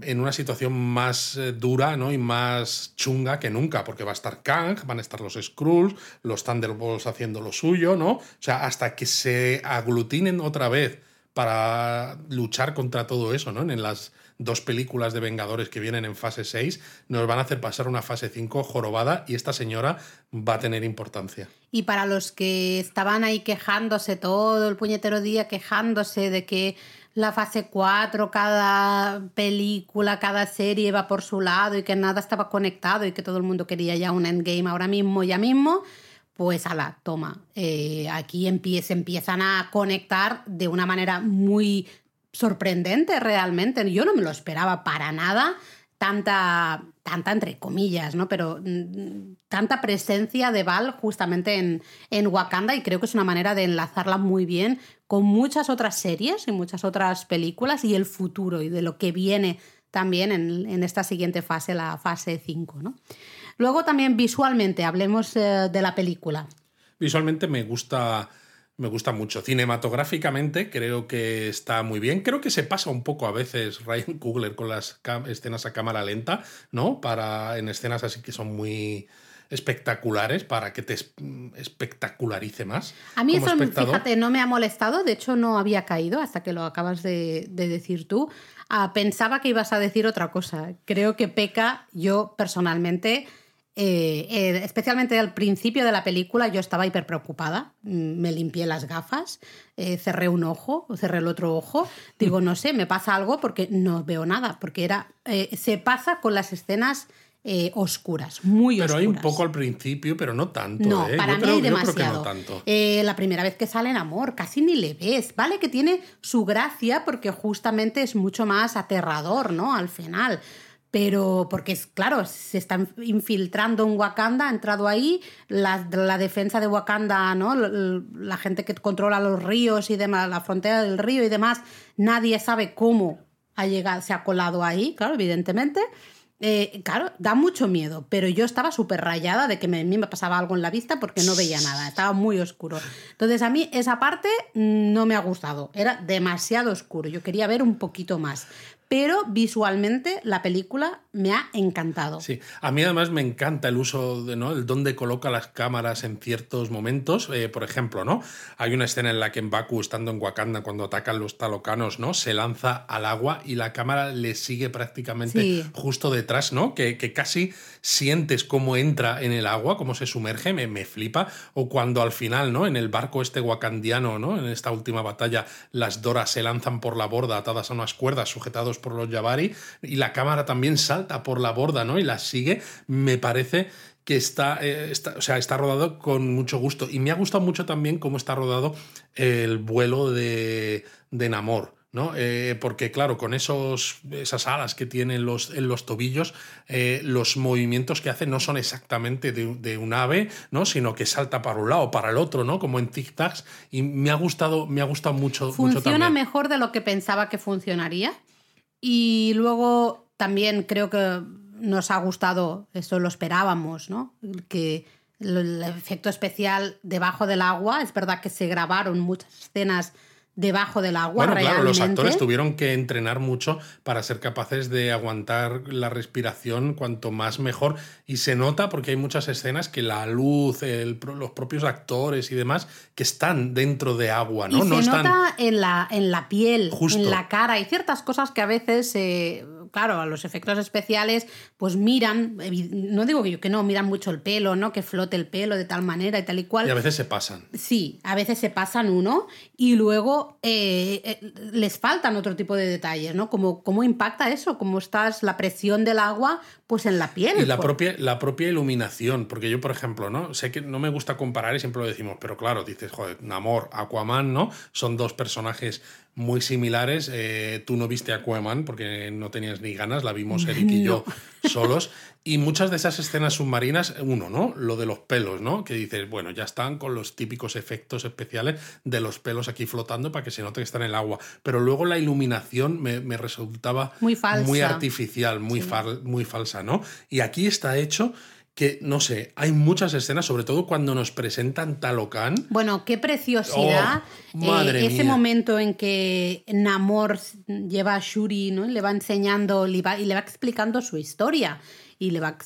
en una situación más eh, dura ¿no? y más chunga que nunca, porque va a estar Kang, van a estar los Skrulls, los Thunderbolts haciendo lo suyo, ¿no? O sea, hasta que se aglutinen otra vez para luchar contra todo eso, ¿no? En las dos películas de Vengadores que vienen en fase 6, nos van a hacer pasar una fase 5 jorobada y esta señora va a tener importancia. Y para los que estaban ahí quejándose todo el puñetero día, quejándose de que la fase 4, cada película, cada serie va por su lado y que nada estaba conectado y que todo el mundo quería ya un endgame ahora mismo, ya mismo, pues ala, toma. Eh, aquí empiezan a conectar de una manera muy sorprendente realmente. Yo no me lo esperaba para nada tanta, tanta entre comillas, ¿no? Pero mm, tanta presencia de Val justamente en, en Wakanda y creo que es una manera de enlazarla muy bien con muchas otras series y muchas otras películas y el futuro y de lo que viene también en, en esta siguiente fase, la fase 5, ¿no? Luego también visualmente, hablemos eh, de la película. Visualmente me gusta, me gusta mucho. Cinematográficamente creo que está muy bien. Creo que se pasa un poco a veces Ryan Coogler con las escenas a cámara lenta, ¿no? Para en escenas así que son muy espectaculares para que te es- espectacularice más. A mí eso, espectador. fíjate, no me ha molestado, de hecho no había caído hasta que lo acabas de, de decir tú. Ah, pensaba que ibas a decir otra cosa. Creo que peca, yo personalmente, eh, eh, especialmente al principio de la película, yo estaba hiper preocupada. Mm, Me limpié las gafas, eh, cerré un ojo, cerré el otro ojo. Digo, no sé, me pasa algo porque no veo nada, porque era, se pasa con las escenas eh, oscuras, muy Pero oscuras. hay un poco al principio, pero no tanto. No, ¿eh? para Yo mí creo- hay demasiado. no tanto. Eh, la primera vez que sale en amor, casi ni le ves. Vale que tiene su gracia porque justamente es mucho más aterrador, ¿no? Al final. Pero porque es claro, se está infiltrando en Wakanda, ha entrado ahí, la, la defensa de Wakanda, ¿no? L- La gente que controla los ríos y demás, la frontera del río y demás, nadie sabe cómo ha llegado, se ha colado ahí, claro, evidentemente. eh, claro, da mucho miedo, pero yo estaba súper rayada de que me, a mí me pasaba algo en la vista porque no veía nada, estaba muy oscuro. Entonces a mí esa parte no me ha gustado, era demasiado oscuro, yo quería ver un poquito más pero visualmente la película me ha encantado. Sí, a mí además me encanta el uso de, ¿no? El dónde coloca las cámaras en ciertos momentos. Eh, por ejemplo, ¿no? Hay una escena en la que en Baku, estando en Wakanda, cuando atacan los talocanos, ¿no? Se lanza al agua y la cámara le sigue prácticamente justo detrás, ¿no? Que, que, casi sientes cómo entra en el agua, cómo se sumerge, me, me flipa. O cuando al final, ¿no? En el barco este wakandiano, ¿no? En esta última batalla, las Doras se lanzan por la borda atadas a unas cuerdas, sujetados por los Jabari, y la cámara también salta por la borda, ¿no? Y la sigue, me parece que está, eh, está, o sea, está rodado con mucho gusto. Y me ha gustado mucho también cómo está rodado el vuelo de, de Namor. ¿no? Eh, porque, claro, con esos, esas alas que tiene en los, en los tobillos, eh, los movimientos que hace no son exactamente de, un ave, ¿no? Sino que salta para un lado, para el otro, ¿no? Como en tic-tacs. Y me ha gustado, me ha gustado mucho. Funciona mejor de lo que pensaba que funcionaría. Y luego también creo que nos ha gustado, eso lo esperábamos, ¿no? Que el efecto especial debajo del agua, es verdad que se grabaron muchas escenas debajo del agua. Bueno, claro, los actores tuvieron que entrenar mucho para ser capaces de aguantar la respiración cuanto más mejor. Y se nota porque hay muchas escenas que la luz, los propios actores y demás, que están dentro de agua, ¿no? Y se nota en la, en la piel, en la cara. Hay ciertas cosas que a veces claro, a los efectos especiales, pues miran, no digo que yo que no, miran mucho el pelo, ¿no? Que flote el pelo de tal manera y tal y cual. Y a veces se pasan. Sí, a veces se pasan uno y luego eh, eh, les faltan otro tipo de detalles, ¿no? Como cómo impacta eso, cómo estás, la presión del agua, pues en la piel. Y la, propia, la propia iluminación, porque yo, por ejemplo, ¿no? Sé que no me gusta comparar y siempre lo decimos, pero claro, dices, joder, Namor, Aquaman, ¿no? Son dos personajes muy similares. Eh, tú no viste Aquaman porque no tenías ni ganas, la vimos Eric y yo solos. Y muchas de esas escenas submarinas, uno, ¿no? Lo de los pelos, ¿no? Que dices, bueno, ya están con los típicos efectos especiales de los pelos aquí flotando para que se note que está en el agua. Pero luego la iluminación me, resultaba muy, falsa. muy artificial, muy, muy falsa, ¿no? Y aquí está hecho que, no sé, hay muchas escenas, sobre todo cuando nos presentan Talocan. Bueno, qué preciosidad. Oh, eh, ese momento en que Namor lleva a Shuri, ¿no? Le va enseñando y le va explicando su historia y le va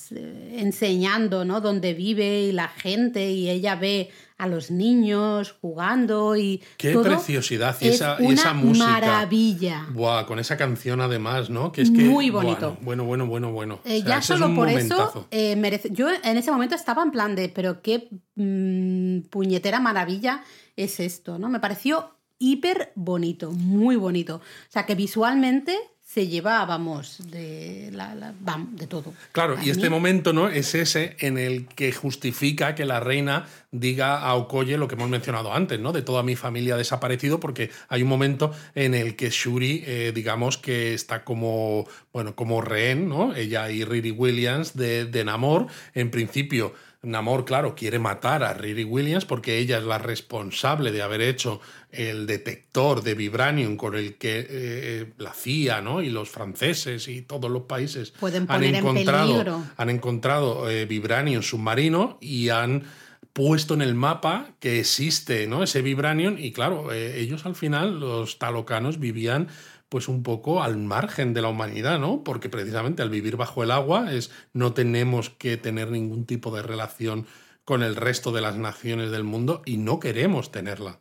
enseñando, ¿no? Dónde vive y la gente y ella ve a los niños jugando y qué preciosidad y, esa, y esa música. maravilla. Buah, con esa canción además no que es que muy bonito. bueno bueno bueno bueno. Eh, ya solo por eso eh, merece yo en ese momento estaba en plan de pero qué mm, puñetera maravilla es esto no me pareció hiper bonito muy bonito. O sea que visualmente se lleva, vamos, de, la, de todo. Claro, y este momento ¿no? es ese en el que justifica que la reina diga a Okoye lo que hemos mencionado antes, ¿no? De toda mi familia ha desaparecido, porque hay un momento en el que Shuri, eh, digamos que está como, bueno, como rehén, ¿no? Ella y Riri Williams de, de Namor, en principio Namor, claro, quiere matar a Riri Williams porque ella es la responsable de haber hecho el detector de vibranium con el que eh, la CIA ¿no? y los franceses y todos los países han, encontrado, han encontrado eh, vibranium submarino y han puesto en el mapa que existe ¿no? ese vibranium y claro, eh, ellos al final, los talocanos, vivían pues un poco al margen de la humanidad, ¿no? Porque precisamente al vivir bajo el agua es no tenemos que tener ningún tipo de relación con el resto de las naciones del mundo y no queremos tenerla.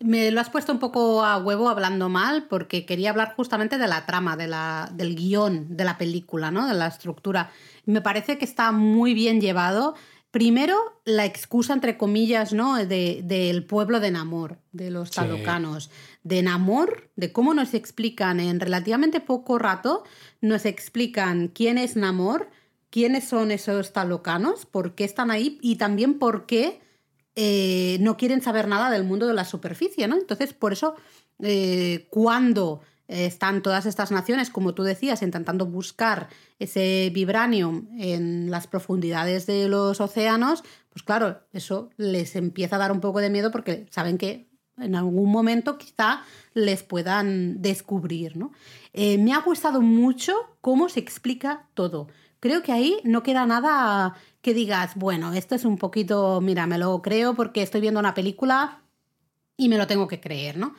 Me lo has puesto un poco a huevo hablando mal porque quería hablar justamente de la trama, de la, del guion de la película, ¿no? de la estructura. Me parece que está muy bien llevado. Primero, la excusa, entre comillas, ¿no? del de, pueblo de Namor, de los talocanos. De Namor, de cómo nos explican en relativamente poco rato, nos explican quién es Namor, quiénes son esos talocanos, por qué están ahí y también por qué eh, no quieren saber nada del mundo de la superficie, ¿no? Entonces, por eso, eh, cuando están todas estas naciones, como tú decías, intentando buscar ese vibranium en las profundidades de los océanos, pues claro, eso les empieza a dar un poco de miedo porque saben que en algún momento quizá les puedan descubrir. ¿no? Eh, me ha gustado mucho cómo se explica todo, creo que ahí no queda nada que digas, bueno, esto es un poquito, mira, me lo creo porque estoy viendo una película y me lo tengo que creer, ¿no?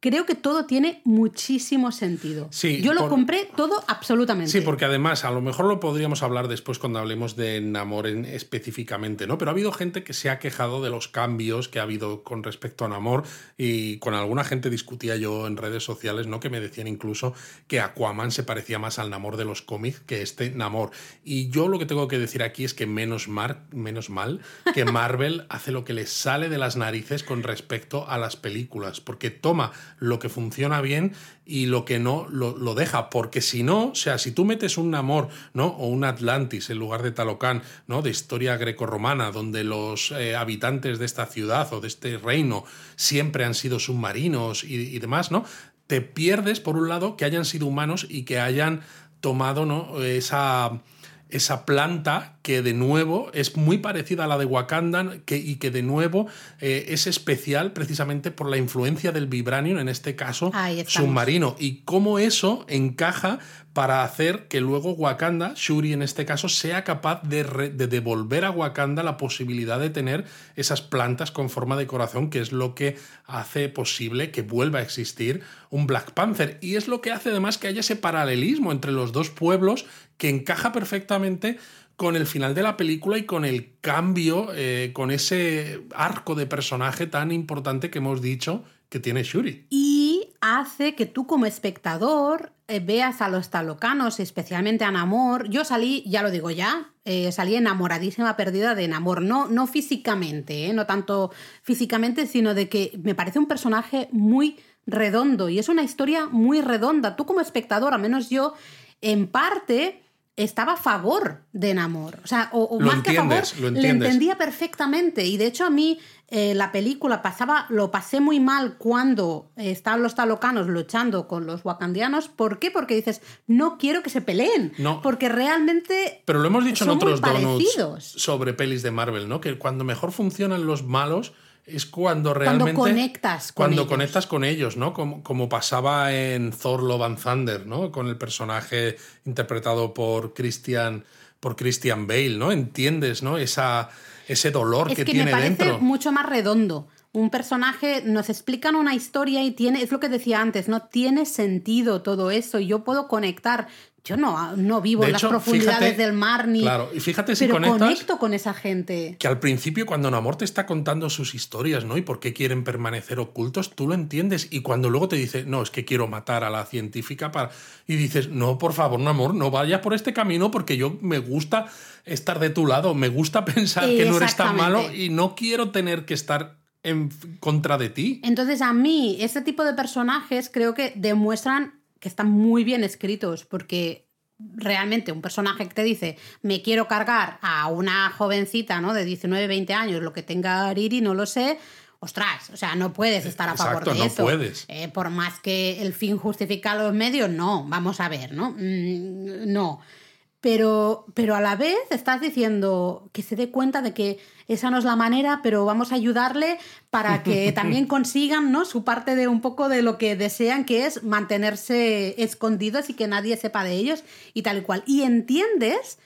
Creo que todo tiene muchísimo sentido. Sí, Yo lo por- compré todo absolutamente. Sí, porque además, a lo mejor lo podríamos hablar después cuando hablemos de Namor en- específicamente, ¿no? Pero ha habido gente que se ha quejado de los cambios que ha habido con respecto a Namor y con alguna gente discutía yo en redes sociales, ¿no? Que me decían incluso que Aquaman se parecía más al Namor de los cómics que este Namor. Y yo lo que tengo que decir aquí es que menos, mar- menos mal que Marvel hace lo que le sale de las narices con respecto a las películas, porque toma lo que funciona bien y lo que no lo, lo deja, porque si no, o sea, si tú metes un Namor, ¿no? O un Atlantis en lugar de Talocan, ¿no? De historia grecorromana, donde los eh, habitantes de esta ciudad o de este reino siempre han sido submarinos y, y demás, ¿no? Te pierdes, por un lado, que hayan sido humanos y que hayan tomado, ¿no? Esa esa planta que de nuevo es muy parecida a la de Wakanda que, y que de nuevo eh, es especial precisamente por la influencia del vibranium, en este caso submarino, y cómo eso encaja para hacer que luego Wakanda, Shuri en este caso, sea capaz de, devolver a Wakanda la posibilidad de tener esas plantas con forma de corazón, que es lo que hace posible que vuelva a existir un Black Panther. Y es lo que hace además que haya ese paralelismo entre los dos pueblos que encaja perfectamente con el final de la película y con el cambio, eh, con ese arco de personaje tan importante que hemos dicho que tiene Shuri. Y hace que tú como espectador eh, veas a los talocanos, especialmente a Namor. Yo salí, ya lo digo ya, eh, salí enamoradísima, perdida de Namor. No, no físicamente, eh, no tanto físicamente, sino de que me parece un personaje muy redondo y es una historia muy redonda. Tú como espectador, al menos yo, en parte estaba a favor de Namor. O sea, o, más que a favor, le entendía perfectamente. Y de hecho a mí eh, la película pasaba, lo pasé muy mal cuando eh, estaban los talocanos luchando con los wakandianos. ¿Por qué? Porque dices, no quiero que se peleen. No. Porque realmente... Pero lo hemos dicho en son otros donuts sobre pelis de Marvel, ¿no? Que cuando mejor funcionan los malos es cuando Cuando realmente. conectas con Cuando ellos. conectas con ellos, ¿no? Como, como pasaba en Thor Love and Thunder, ¿no? Con el personaje interpretado por Christian, por Christian Bale, ¿no? Entiendes, ¿no? Esa, ese dolor Es que, que, tiene me parece dentro. mucho más redondo. Un personaje, nos explican una historia y tiene, es lo que decía antes, no tiene sentido todo eso. y Yo puedo conectar. Yo no, no vivo De en hecho, las profundidades fíjate- del mar ni. Claro, y fíjate si pero conectas- conecto con esa gente. Que al principio, cuando Namor te está contando sus historias, ¿no? Y por qué quieren permanecer ocultos, tú lo entiendes. Y cuando luego te dice, no, es que quiero matar a la científica para. Y dices, no, por favor, Namor, no vayas por este camino porque yo me gusta estar de tu lado, me gusta pensar que no eres tan malo y no quiero tener que estar en contra de ti. Entonces, a mí, este tipo de personajes creo que demuestran que están muy bien escritos, porque realmente un personaje que te dice, me quiero cargar a una jovencita, ¿no? De 19, 20 años, lo que tenga Riri, no lo sé. Ostras, o sea, no puedes estar a favor Exacto, de no eso. puedes. Eh, por más que el fin justifica los medios, no, vamos a ver, ¿no? Mm, no. Pero, pero a la vez estás diciendo que se dé cuenta de que esa no es la manera, pero vamos a ayudarle para que también consigan ¿no? su parte de un poco de lo que desean, que es mantenerse escondidos y que nadie sepa de ellos y tal y cual. Y entiendes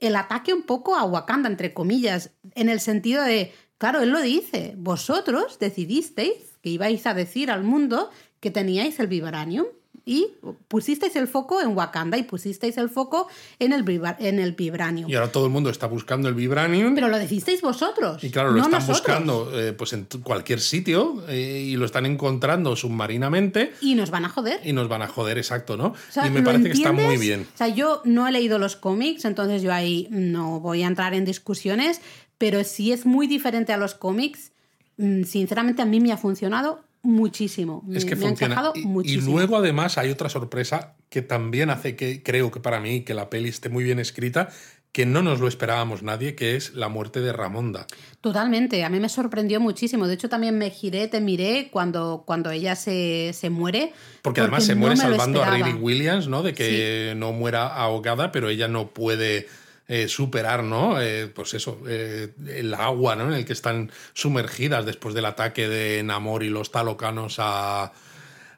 el ataque un poco a Wakanda, entre comillas, en el sentido de, claro, él lo dice, vosotros decidisteis que ibais a decir al mundo que teníais el vibranium y pusisteis el foco en Wakanda y pusisteis el foco en el, en el vibranium. Y ahora todo el mundo está buscando el Vibranium. Pero lo decisteis vosotros. Y claro, lo no están nosotros. buscando eh, pues en cualquier sitio eh, y lo están encontrando submarinamente Y nos van a joder. y nos van a joder, exacto, ¿no? O sea, y me ¿lo parece que está muy entiendes? bien. O sea, yo no he leído los cómics, entonces yo ahí no voy a entrar en discusiones, pero si es muy diferente a los cómics, mm, sinceramente a mí me ha funcionado muchísimo. Me, Es que me funciona. encajado Y, luego, además, hay otra sorpresa que también hace que creo que para mí que la peli esté muy bien escrita, que no nos lo esperábamos nadie, que es la muerte de Ramonda. Totalmente, a mí me sorprendió muchísimo. De hecho, también me giré, te miré cuando, cuando ella se, se muere. Porque además se no muere salvando a. Riri Williams, ¿no? De que no muera ahogada, pero ella no puede eh, superar, ¿no? Eh, pues eso, eh, el agua, ¿no? En el que están sumergidas después del ataque de Namor y los talocanos a,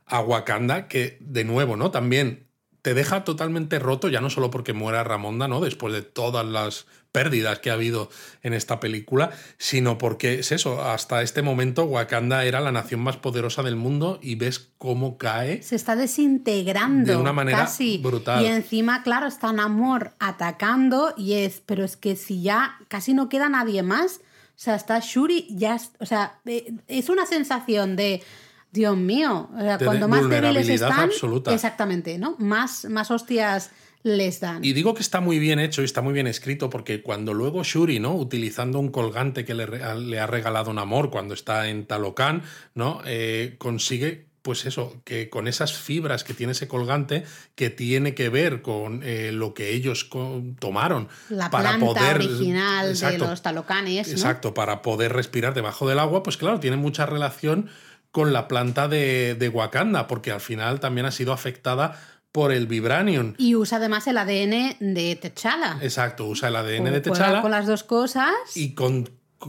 a Wakanda, que de nuevo, ¿no? También te deja totalmente roto, ya no solo porque muera Ramonda, ¿no? Después de todas las pérdidas que ha habido en esta película, sino porque es eso, hasta este momento Wakanda era la nación más poderosa del mundo y ves cómo cae. Se está desintegrando. De una manera casi. brutal. Y encima, claro, está Namor atacando y es, pero es que si ya casi no queda nadie más, o sea, está Shuri, ya, o sea, eh, es una sensación de... Dios mío, o sea, cuando más débiles están, absoluta. exactamente, ¿no? Más, más hostias les dan. Y digo que está muy bien hecho y está muy bien escrito porque cuando luego Shuri, ¿no? Utilizando un colgante que le, ha regalado un amor cuando está en Talocan, ¿no? Eh, consigue, pues eso, que con esas fibras que tiene ese colgante, que tiene que ver con eh, lo que ellos tomaron La para planta poder. original Exacto. de los talocanes, ¿no? Exacto, para poder respirar debajo del agua, pues claro, tiene mucha relación con la planta de, de Wakanda, porque al final también ha sido afectada por el vibranium. Y usa además el ADN de T'Challa. Exacto, usa el ADN de Juega T'Challa con las dos cosas. y con-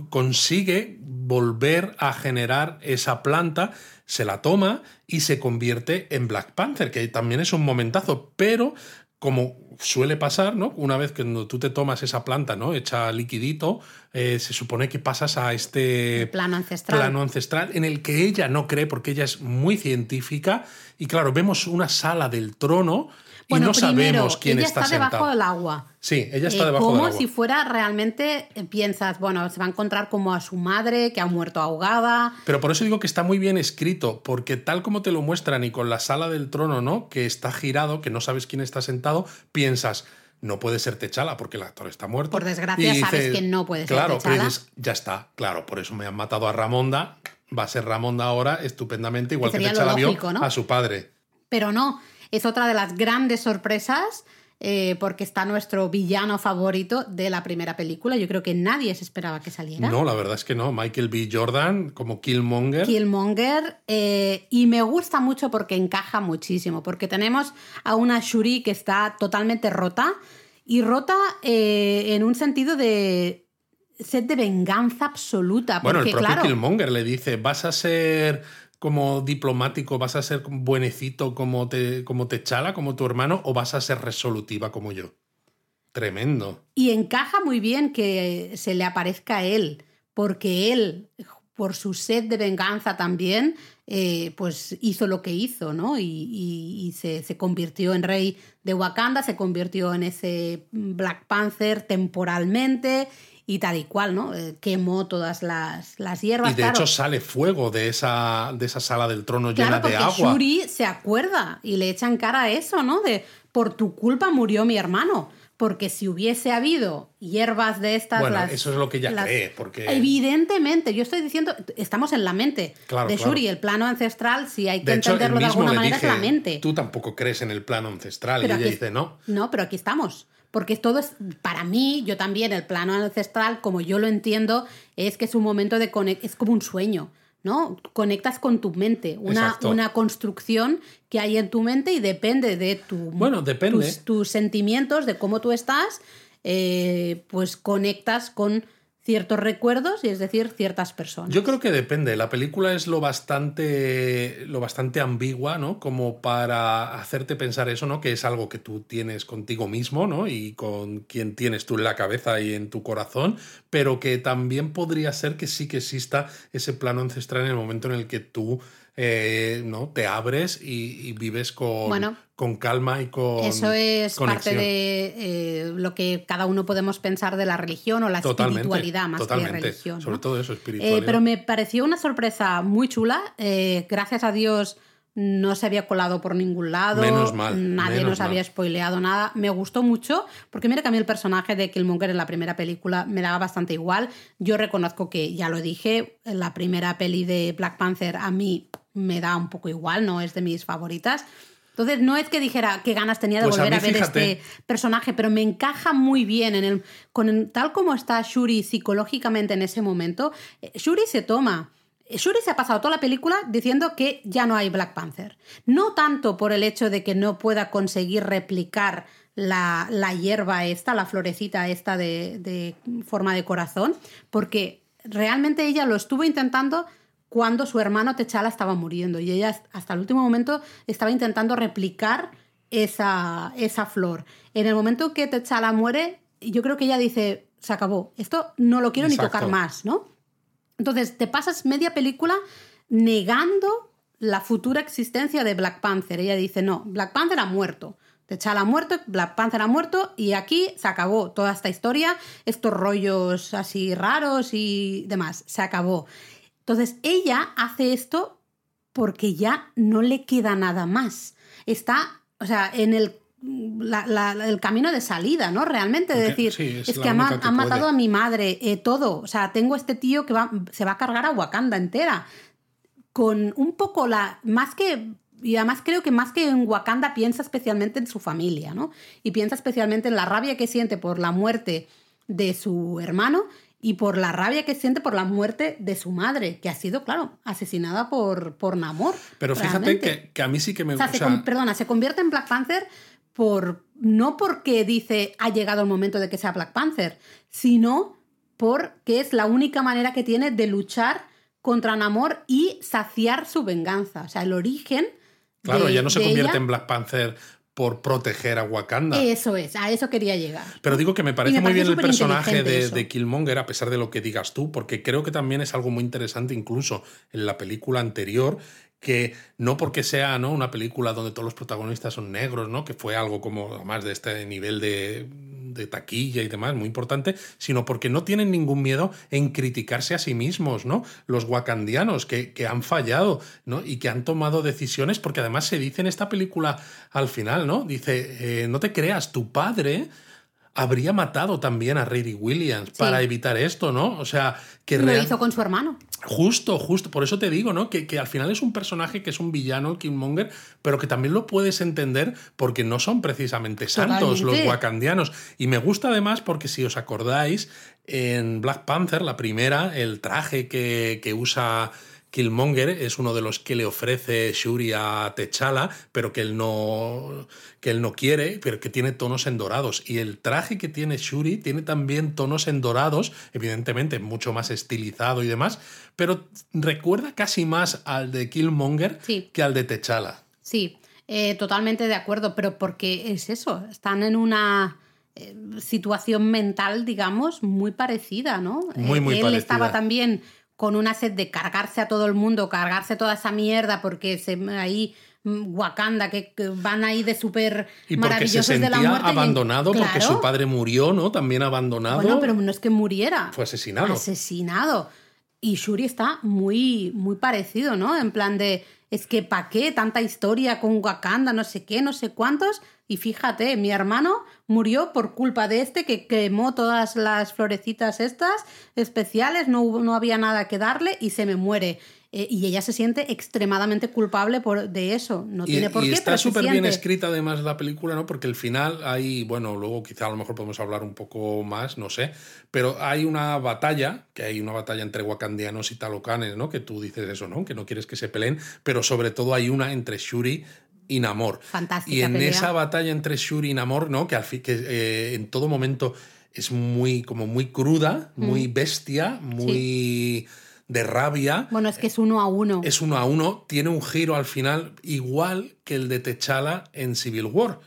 consigue volver a generar esa planta, se la toma y se convierte en Black Panther, que también es un momentazo, pero como suele pasar, ¿no? Una vez que tú te tomas esa planta, ¿no? Hecha liquidito, eh, se supone que pasas a este plano ancestral. plano ancestral en el que ella no cree porque ella es muy científica y claro, vemos una sala del trono y Bueno, no primero, sabemos quién ella está, está, debajo del agua. Sí, ella está Eh, debajo como del agua. si fuera realmente, eh, piensas, bueno, se va a encontrar como a su madre, que ha muerto ahogada. Pero por eso digo que está muy bien escrito, porque tal como te lo muestran y con la sala del trono, ¿no? Que está girado, que no sabes quién está sentado, piensas, no puede ser Techala porque el actor está muerto. Por desgracia, Y sabes que no puede ser Claro, pero T'Challa. dices, ya está, claro, por eso me han matado a Ramonda, va a ser Ramonda ahora estupendamente, igual que, lo Techala vio lógico, ¿no? a su padre. Pero no, es otra de las grandes sorpresas. eh, porque está nuestro villano favorito de la primera película. Yo creo que nadie se esperaba que saliera. No, la verdad es que no. Michael B. Jordan como Killmonger. Killmonger eh, y me gusta mucho porque encaja muchísimo, porque tenemos a una Shuri que está totalmente rota y rota eh, en un sentido de sed de venganza absoluta. Bueno, el porque, propio claro, Killmonger le dice, vas a ser como diplomático, vas a ser buenecito como te, como Techala, como tu hermano, o vas a ser resolutiva como yo. Tremendo. Y encaja muy bien que se le aparezca a él, porque él, por su sed de venganza también, eh, pues hizo lo que hizo, ¿no? Y, y- y se, se convirtió en rey de Wakanda, se convirtió en ese Black Panther temporalmente y tal y cual, ¿no? Eh, quemó todas las, las hierbas. Y de claro. hecho sale fuego de esa, de esa sala del trono Claro, llena de agua. Shuri se acuerda y le echan cara a eso, ¿no? De por tu culpa murió mi hermano. Porque si hubiese habido hierbas de estas. Bueno, las- eso es lo que ella las- cree, porque... Evidentemente, yo estoy diciendo, estamos en la mente Claro, de claro. Shuri, el plano ancestral, si hay que De hecho, él entenderlo de alguna manera, dije, es la mente. tú tampoco crees en el plano ancestral. Pero y ella aquí- dice, no. No, pero aquí estamos. Porque todo es, para mí, yo también, el plano ancestral, como yo lo entiendo, es que es un momento de es como un sueño, ¿no? Conectas con tu mente, una, una construcción que hay en tu mente y depende de tu, Bueno, depende. tus, tus sentimientos, de cómo tú estás, eh, pues conectas con ciertos recuerdos y es decir, ciertas personas. Yo creo que depende. La película es lo bastante, lo bastante ambigua, ¿no? Como para hacerte pensar eso, ¿no? Que es algo que tú tienes contigo mismo, ¿no? Y con quien tienes tú en la cabeza y en tu corazón, pero que también podría ser que sí que exista ese plano ancestral en el momento en el que tú, eh, ¿no? Te abres y, y vives con, Bueno. con calma y con Eso es parte de eh, lo que cada uno podemos pensar de la religión o la Totalmente, espiritualidad más totalmente. que religión. Sobre ¿no? todo eso, Eh, espiritualidad. pero me pareció una sorpresa muy chula. Gracias a Dios no se había colado por ningún lado. Menos mal, Nadie menos nos había spoileado nada. Me gustó mucho porque mira que a mí el personaje de Killmonger en la primera película me daba bastante igual. Yo reconozco que, ya lo dije, en la primera peli de Black Panther a mí me da un poco igual, no es de mis favoritas. Entonces, no es que dijera qué ganas tenía de Pues a volver a, mí, ver fíjate. este personaje, pero me encaja muy bien en el, con el- tal como está Shuri psicológicamente en ese momento. eh, Shuri se toma. eh, Shuri se ha pasado toda la película diciendo que ya no hay Black Panther. No tanto por el hecho de que no pueda conseguir replicar la, la hierba esta, la florecita esta de, de forma de corazón, porque realmente ella lo estuvo intentando cuando su hermano Techala estaba muriendo y ella hasta el último momento estaba intentando replicar esa, esa flor. En el momento que T'Challa muere, yo creo que ella dice, se acabó, esto no lo quiero ni tocar más, ¿no? Entonces te pasas media película negando la futura existencia de Black Panther. Ella dice, no, Black Panther ha muerto. T'Challa ha muerto, Black Panther ha muerto y aquí se acabó toda esta historia, estos rollos así raros y demás, se acabó. Entonces ella hace esto porque ya no le queda nada más. Está, o sea, en el, la- la- el camino de salida, ¿no? Realmente, de decir, sí, es que han, han matado a mi madre, eh, todo. O sea, tengo este tío que va, se va a cargar a Wakanda entera. Con un poco la. Más que. Y además creo que más que en Wakanda piensa especialmente en su familia, ¿no? Y piensa especialmente en la rabia que siente por la muerte de su hermano y por la rabia que siente por la muerte de su madre, que ha sido, claro, asesinada por, por Namor. Pero fíjate que, que a mí sí que me O sea, gusta. se perdona, se convierte en Black Panther por no porque dice ha llegado el momento de que sea Black Panther, sino porque es la única manera que tiene de luchar contra Namor y saciar su venganza. O sea, el origen. Claro, de- ya no se convierte ella- en Black Panther por proteger a Wakanda. Eso es, a eso quería llegar. Pero digo que me parece me muy bien el personaje de, de Killmonger, a pesar de lo que digas tú, porque creo que también es algo muy interesante, incluso en la película anterior, que no porque sea ¿no? una película donde todos los protagonistas son negros, ¿no? que fue algo como además de este nivel de, de taquilla y demás, muy importante, sino porque no tienen ningún miedo en criticarse a sí mismos, ¿no? Los wakandianos que, que han fallado, ¿no? Y que han tomado decisiones, porque además se dice en esta película al final, ¿no? Dice, eh, no te creas, tu padre habría matado también a Riri Williams para evitar esto, ¿no? O sea, que Lo real- hizo con su hermano. Justo, justo. Por eso te digo, ¿no? Que, que al final es un personaje que es un villano, el Killmonger, pero que también lo puedes entender porque no son precisamente santos Totalmente. los wakandianos. Y me gusta además porque si os acordáis, en Black Panther, la primera, el traje que, que usa Killmonger es uno de los que le ofrece Shuri a T'Challa, pero que él no que él no quiere, pero que tiene tonos en dorados. Y el traje que tiene Shuri tiene también tonos en dorados, evidentemente mucho más estilizado y demás, pero recuerda casi más al de Killmonger Sí. que al de T'Challa. Sí, eh, totalmente de acuerdo, pero porque es eso, están en una eh, situación mental, digamos, muy parecida, ¿no? Muy, Eh, muy Él parecida. estaba también con una sed de cargarse a todo el mundo, cargarse toda esa mierda, porque se, ahí mm, Wakanda, que, que van ahí de súper Y porque se maravillosos de la muerte. y abandonado porque Claro. su padre murió, ¿no? También abandonado. Bueno, pero no es que muriera. Fue asesinado. Asesinado. Y Shuri está muy, muy parecido, ¿no? En plan de, es que ¿pa' qué tanta historia con Wakanda, no sé qué, no sé cuántos? Y fíjate, mi hermano murió por culpa de este que quemó todas las florecitas estas especiales, no, hubo- no había nada que darle y se me muere. Eh, y ella se siente extremadamente culpable por, de eso. No Y, tiene por y qué, está súper bien siente. escrita además la película, ¿no? Porque el final hay, bueno, luego quizá a lo mejor podemos hablar un poco más, no sé, pero hay una batalla, que hay una batalla entre wakandianos y talocanes, ¿no? Que tú dices eso, ¿no? Que no quieres que se peleen, pero sobre todo hay una entre Shuri y Namor. Fantástica Y en pelea. esa batalla entre Shuri y Namor, ¿no? Que, al fin, que eh, en todo momento es muy, como muy cruda, muy bestia, muy de rabia. Bueno, es que es uno a uno. Es uno a uno, tiene un giro al final igual que el de T'Challa en Civil War.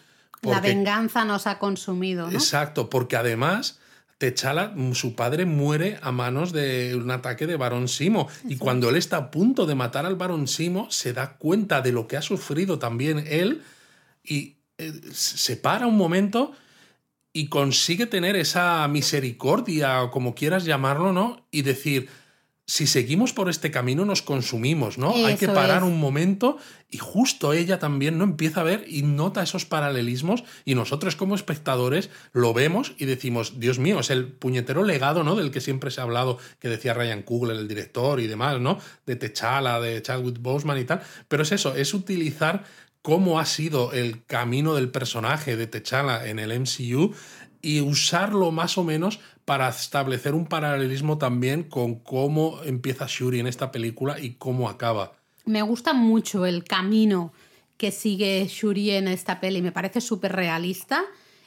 La venganza nos ha consumido, ¿no? Exacto, porque además T'Challa, mm, su padre muere a manos de un ataque de Barón Simo. Y cuando él está a punto de matar al Barón Simo, se da cuenta de lo que ha sufrido también él y eh, se para un momento y consigue tener esa misericordia, o como quieras llamarlo, ¿no? Y decir, si seguimos por este camino nos consumimos, ¿no? Hay que parar es. un momento y justo ella también no empieza a ver y nota esos paralelismos y nosotros como espectadores lo vemos y decimos, Dios mío, es el puñetero legado, ¿no? Del que siempre se ha hablado, que decía Ryan Coogler, el director y demás, ¿no? De Techala, de Chadwick Boseman y tal. Pero es eso, es utilizar cómo ha sido el camino del personaje de T'Challa en el MCU y usarlo más o menos para establecer un paralelismo también con cómo empieza Shuri en esta película y cómo acaba. Me gusta mucho el camino que sigue Shuri en esta peli, me parece súper realista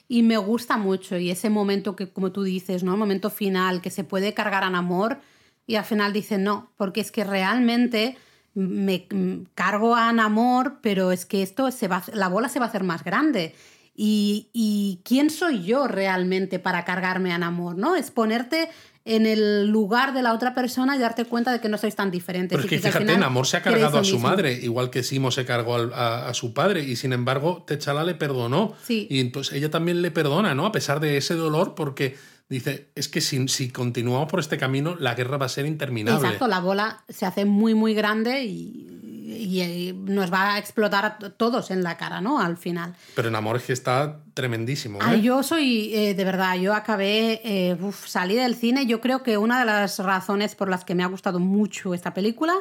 y me gusta mucho. Y ese momento que, como tú dices, ¿no? El momento final, que se puede cargar a Namor y al final dice no, porque es que realmente me cargo a Namor, pero es que esto se va, la bola se va a hacer más grande. Y, y quién soy yo realmente para cargarme a Namor, ¿no? Es ponerte en el lugar de la otra persona y darte cuenta de que no sois tan diferentes. Pero es que al fíjate, Namor se ha cargado a su mismo. madre, igual que Simo se cargó al- a, a su padre, y sin embargo, T'Challa le perdonó. Sí. Y pues ella también le perdona, ¿no? A pesar de ese dolor, porque dice, es que si, si continuamos por este camino, la guerra va a ser interminable. Exacto, la bola se hace muy, muy grande y, y- nos va a explotar a todos en la cara, ¿no? Al final. Pero Namor es que está tremendísimo. ¿eh? Ay, yo soy, eh, de verdad, yo acabé, eh, uf, salí del cine. Yo creo que una de las razones por las que me ha gustado mucho esta película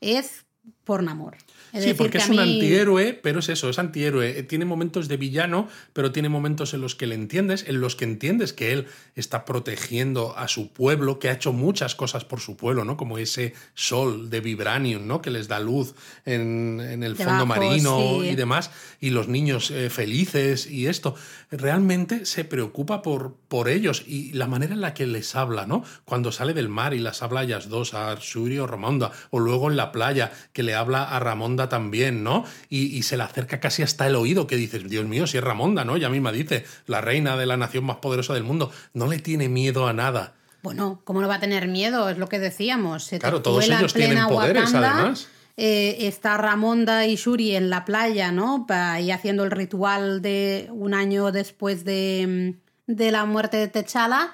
es por Namor. Es Sí, decir, porque que es un mí- antihéroe, pero es eso, es antihéroe. Eh, Tiene momentos de villano, pero tiene momentos en los que le entiendes, en los que entiendes que él está protegiendo a su pueblo, que ha hecho muchas cosas por su pueblo, ¿no? Como ese sol de Vibranium, ¿no? Que les da luz en, en el fondo marino sí. y demás, y los niños eh, felices y esto. Realmente se preocupa por, por ellos y la manera en la que les habla, ¿no? Cuando sale del mar y las habla a ellas dos, a Shuri o Ramonda, o luego en la playa, que le habla a Ramonda también, ¿no? Y, y se le acerca casi hasta el oído, que dices, Dios mío, si es Ramonda, ¿no? Ella misma dice, la reina de la nación más poderosa del mundo, no le tiene miedo a nada. Bueno, ¿cómo no va a tener miedo? Es lo que decíamos. Se Claro, todos ellos tienen poderes, Wakanda, además. Eh, está Ramonda y Shuri en la playa, ¿no? Ahí haciendo el ritual de un año después de, mm, de la muerte de T'Challa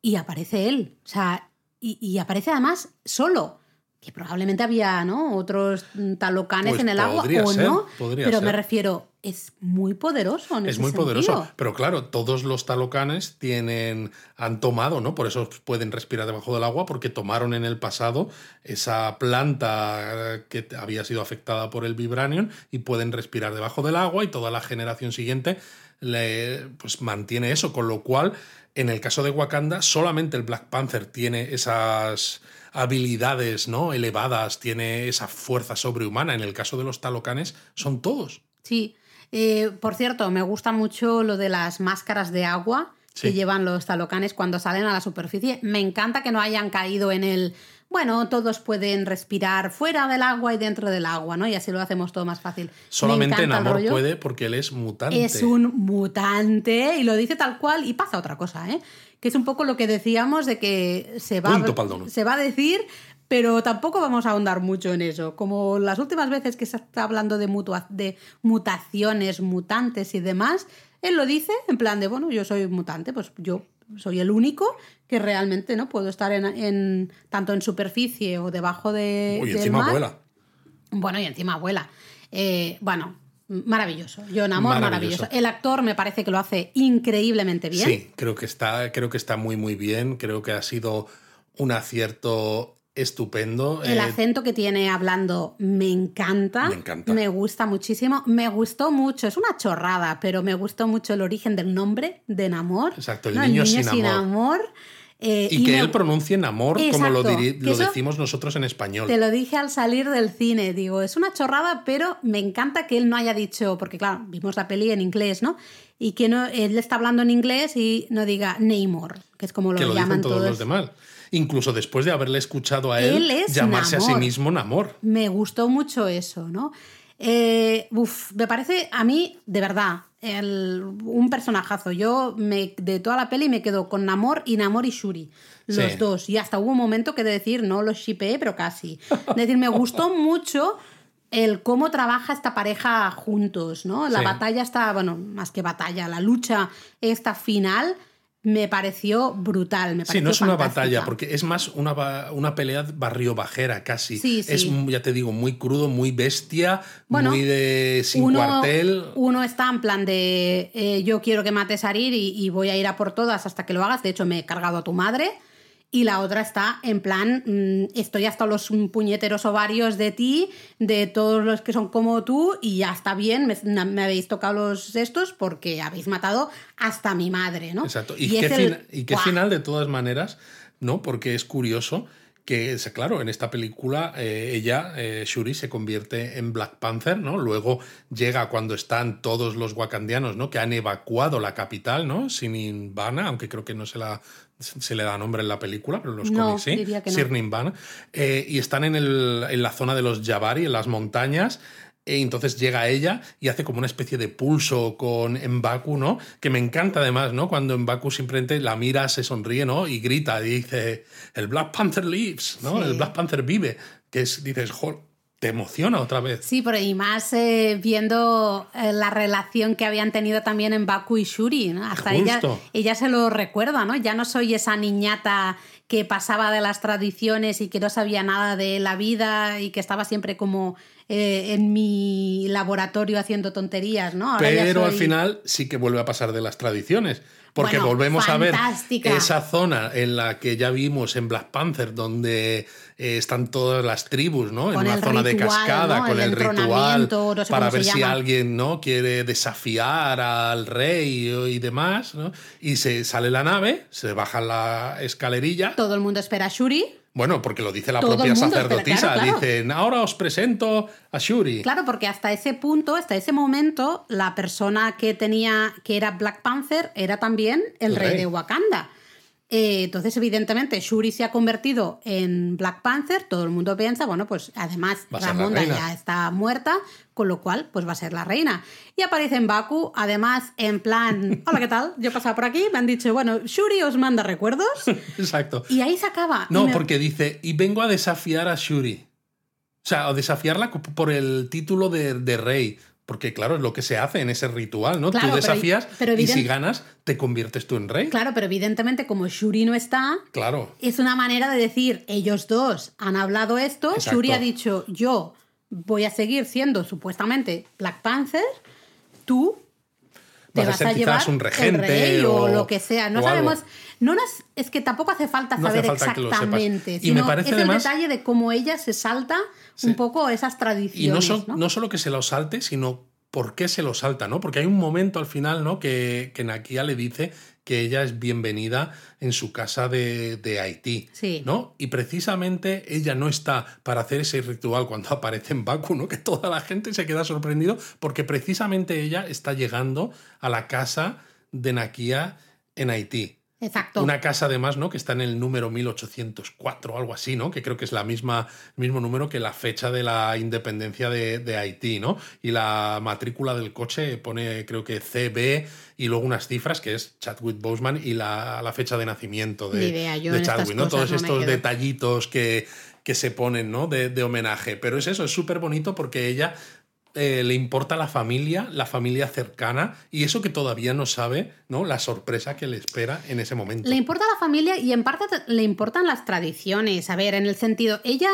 y aparece él. O sea, y, y aparece además solo. Que probablemente había, ¿no? Otros mm, talocanes Pues en el agua o no. Pero me refiero, es muy poderoso. En Es ese muy poderoso. Pero claro, todos los talocanes tienen, han tomado, ¿no? Por eso pueden respirar debajo del agua, porque tomaron en el pasado esa planta eh, que había sido afectada por el vibranium y pueden respirar debajo del agua y toda la generación siguiente le, pues mantiene eso. Con lo cual, en el caso de Wakanda, solamente el Black Panther tiene esas habilidades ¿no? elevadas, tiene esa fuerza sobrehumana. En el caso de los talocanes, son todos. Sí. Eh, por cierto, me gusta mucho lo de las máscaras de agua que llevan los talocanes cuando salen a la superficie. Me encanta que no hayan caído en el. Bueno, todos pueden respirar fuera del agua y dentro del agua, ¿no? Y así lo hacemos todo más fácil. Me Solamente Namor rollo. puede porque él es mutante. Es un mutante y lo dice tal cual y pasa otra cosa, ¿eh? Que es un poco lo que decíamos de que se va, Punto se va a decir, pero tampoco vamos a ahondar mucho en eso. Como las últimas veces que se está hablando de, mutua- de mutaciones, mutantes y demás, él lo dice en plan de, bueno, yo soy mutante, pues yo soy el único que realmente no puedo estar en, en- tanto en superficie o debajo de Uy, del encima mar. vuela. Bueno, y encima abuela. Eh, bueno, maravilloso. John Amor, Maravilloso. maravilloso. El actor me parece que lo hace increíblemente bien. Sí, creo que está, creo que está muy muy bien. Creo que ha sido un acierto estupendo. El Eh, acento que tiene hablando me encanta. Me encanta. Me gusta muchísimo. Me gustó mucho. Es una chorrada, pero me gustó mucho el origen del nombre de Namor. Exacto, el niño sin amor. Eh, y que me- él pronuncie en amor como lo, Exacto, diri- lo decimos nosotros en español. Te lo dije al salir del cine, digo, es una chorrada, pero me encanta que él no haya dicho, porque claro, vimos la peli en inglés, ¿no? Y que no, él está hablando en inglés y no diga Namor, que es como lo que lo llaman dicen todos, los demás. Incluso después de haberle escuchado a él, Él es llamarse a sí mismo Namor. Me gustó mucho eso, ¿no? Eh, uf, me parece a mí, de verdad, el- un personajazo. Yo me, de toda la peli me quedo con Namor y Namor y Shuri. Los Sí. dos. Y hasta hubo un momento que de decir, no los shipeé, pero casi. Es decir, me gustó mucho el cómo trabaja esta pareja juntos, ¿no? La Sí. batalla está, bueno, más que batalla, la lucha esta final me pareció brutal. Me Sí, pareció no es una batalla, porque es más una, una pelea barrio bajera casi. Sí, sí. Es, ya te digo, muy crudo, muy bestia, Bueno, muy de sin uno, cuartel. uno está en plan de eh, yo quiero que mates a Arir y, y voy a ir a por todas hasta que lo hagas. De hecho, me he cargado a tu madre. Y la otra está en plan, mm, estoy hasta los puñeteros ovarios de ti, de todos los que son como tú, y ya está bien, me, me habéis tocado los estos porque habéis matado hasta mi madre, ¿no? Exacto. Y, qué, el- y qué final de todas maneras, ¿no? Porque es curioso que claro, en esta película eh, ella, eh, Shuri, se convierte en Black Panther, ¿no? Luego llega cuando están todos los wakandianos, ¿no? Que han evacuado la capital, ¿no? Sinimbana, aunque creo que no se la se le da nombre en la película, pero en los No, cómics sí, diría que no. Sir. Eh, y están en, el- en la zona de los Jabari, en las montañas, e entonces llega ella y hace como una especie de pulso con Mbaku, ¿no? Que me encanta además, ¿no? Cuando Mbaku simplemente la mira, se sonríe, ¿no? Y grita y dice, el Black Panther lives, ¿no? Sí. El Black Panther vive. Que es, dices, "Jo, te emociona otra vez. Sí, pero y más eh, viendo eh, la relación que habían tenido también en Baku y Shuri, ¿no? Hasta ella, ella se lo recuerda, ¿no? Ya no soy esa niñata que pasaba de las tradiciones y que no sabía nada de la vida y que estaba siempre como eh, en mi laboratorio haciendo tonterías, ¿no? Ahora Pero al final sí que vuelve a pasar de las tradiciones. Porque Bueno, volvemos a ver esa zona en la que ya vimos en Black Panther, donde eh, están todas las tribus, ¿no? Con en una zona de cascada, ¿no? con El el, ritual, entronamiento, no sé para ver si alguien ¿no? quiere desafiar al rey y demás. ¿no? Y se sale la nave, se baja la escalerilla. Todo el mundo espera a Shuri. Bueno, porque lo dice la Todo propia mundo sacerdotisa. claro, claro. Dicen, ahora os presento a Shuri. Claro, porque hasta ese punto, hasta ese momento, la persona que tenía, que era Black Panther, era también el El rey, rey. de Wakanda. Eh, entonces, evidentemente, Shuri se ha convertido en Black Panther. Todo el mundo piensa, bueno, pues además Ramonda ya está muerta, con lo cual, pues va a ser la reina. Y aparece en Baku, además, en plan, hola, ¿qué tal? Yo he pasado por aquí, me han dicho, bueno, Shuri os manda recuerdos. Exacto. Y ahí se acaba. No, me- porque dice, y vengo a desafiar a Shuri. O sea, a desafiarla por el título de, de rey. Porque, claro, es lo que se hace en ese ritual, ¿no? Claro, tú desafías pero y si ganas, te conviertes tú en rey. Claro, pero evidentemente, como Shuri no está, Claro. es una manera de decir, ellos dos han hablado esto, Exacto. Shuri ha dicho, yo voy a seguir siendo supuestamente Black Panther, tú te Vas a ser a llevar un regente el rey o, o- lo que sea. No algo. No es que tampoco hace falta No hace saber falta exactamente, Y me parece es además- el detalle de cómo ella se salta un poco esas tradiciones. Y no, son- ¿no? no solo que se lo salte, sino por qué se lo salta, ¿no? Porque hay un momento al final, ¿no? Que, que Nakia le dice que ella es bienvenida en su casa de, de Haití, Sí. ¿no? Y precisamente ella no está para hacer ese ritual cuando aparece en Baku, ¿no? Que toda la gente se queda sorprendido porque precisamente ella está llegando a la casa de Nakia en Haití. Exacto. Una casa además, ¿no? Que está en el número 1804 o algo así, ¿no? Que creo que es la misma, el mismo número que la fecha de la independencia de, de Haití, ¿no? Y la matrícula del coche pone, creo que CB y luego unas cifras que es Chadwick Boseman y la, la fecha de nacimiento de, Chadwick, ¿no? Todos no estos detallitos que, que se ponen, ¿no? De, de homenaje. Pero es eso, es súper bonito porque ella eh, le importa la familia, la familia cercana, y eso que todavía no sabe, ¿no? La sorpresa que le espera en ese momento. Le importa la familia y en parte te- le importan las tradiciones. A ver, en el sentido, ella,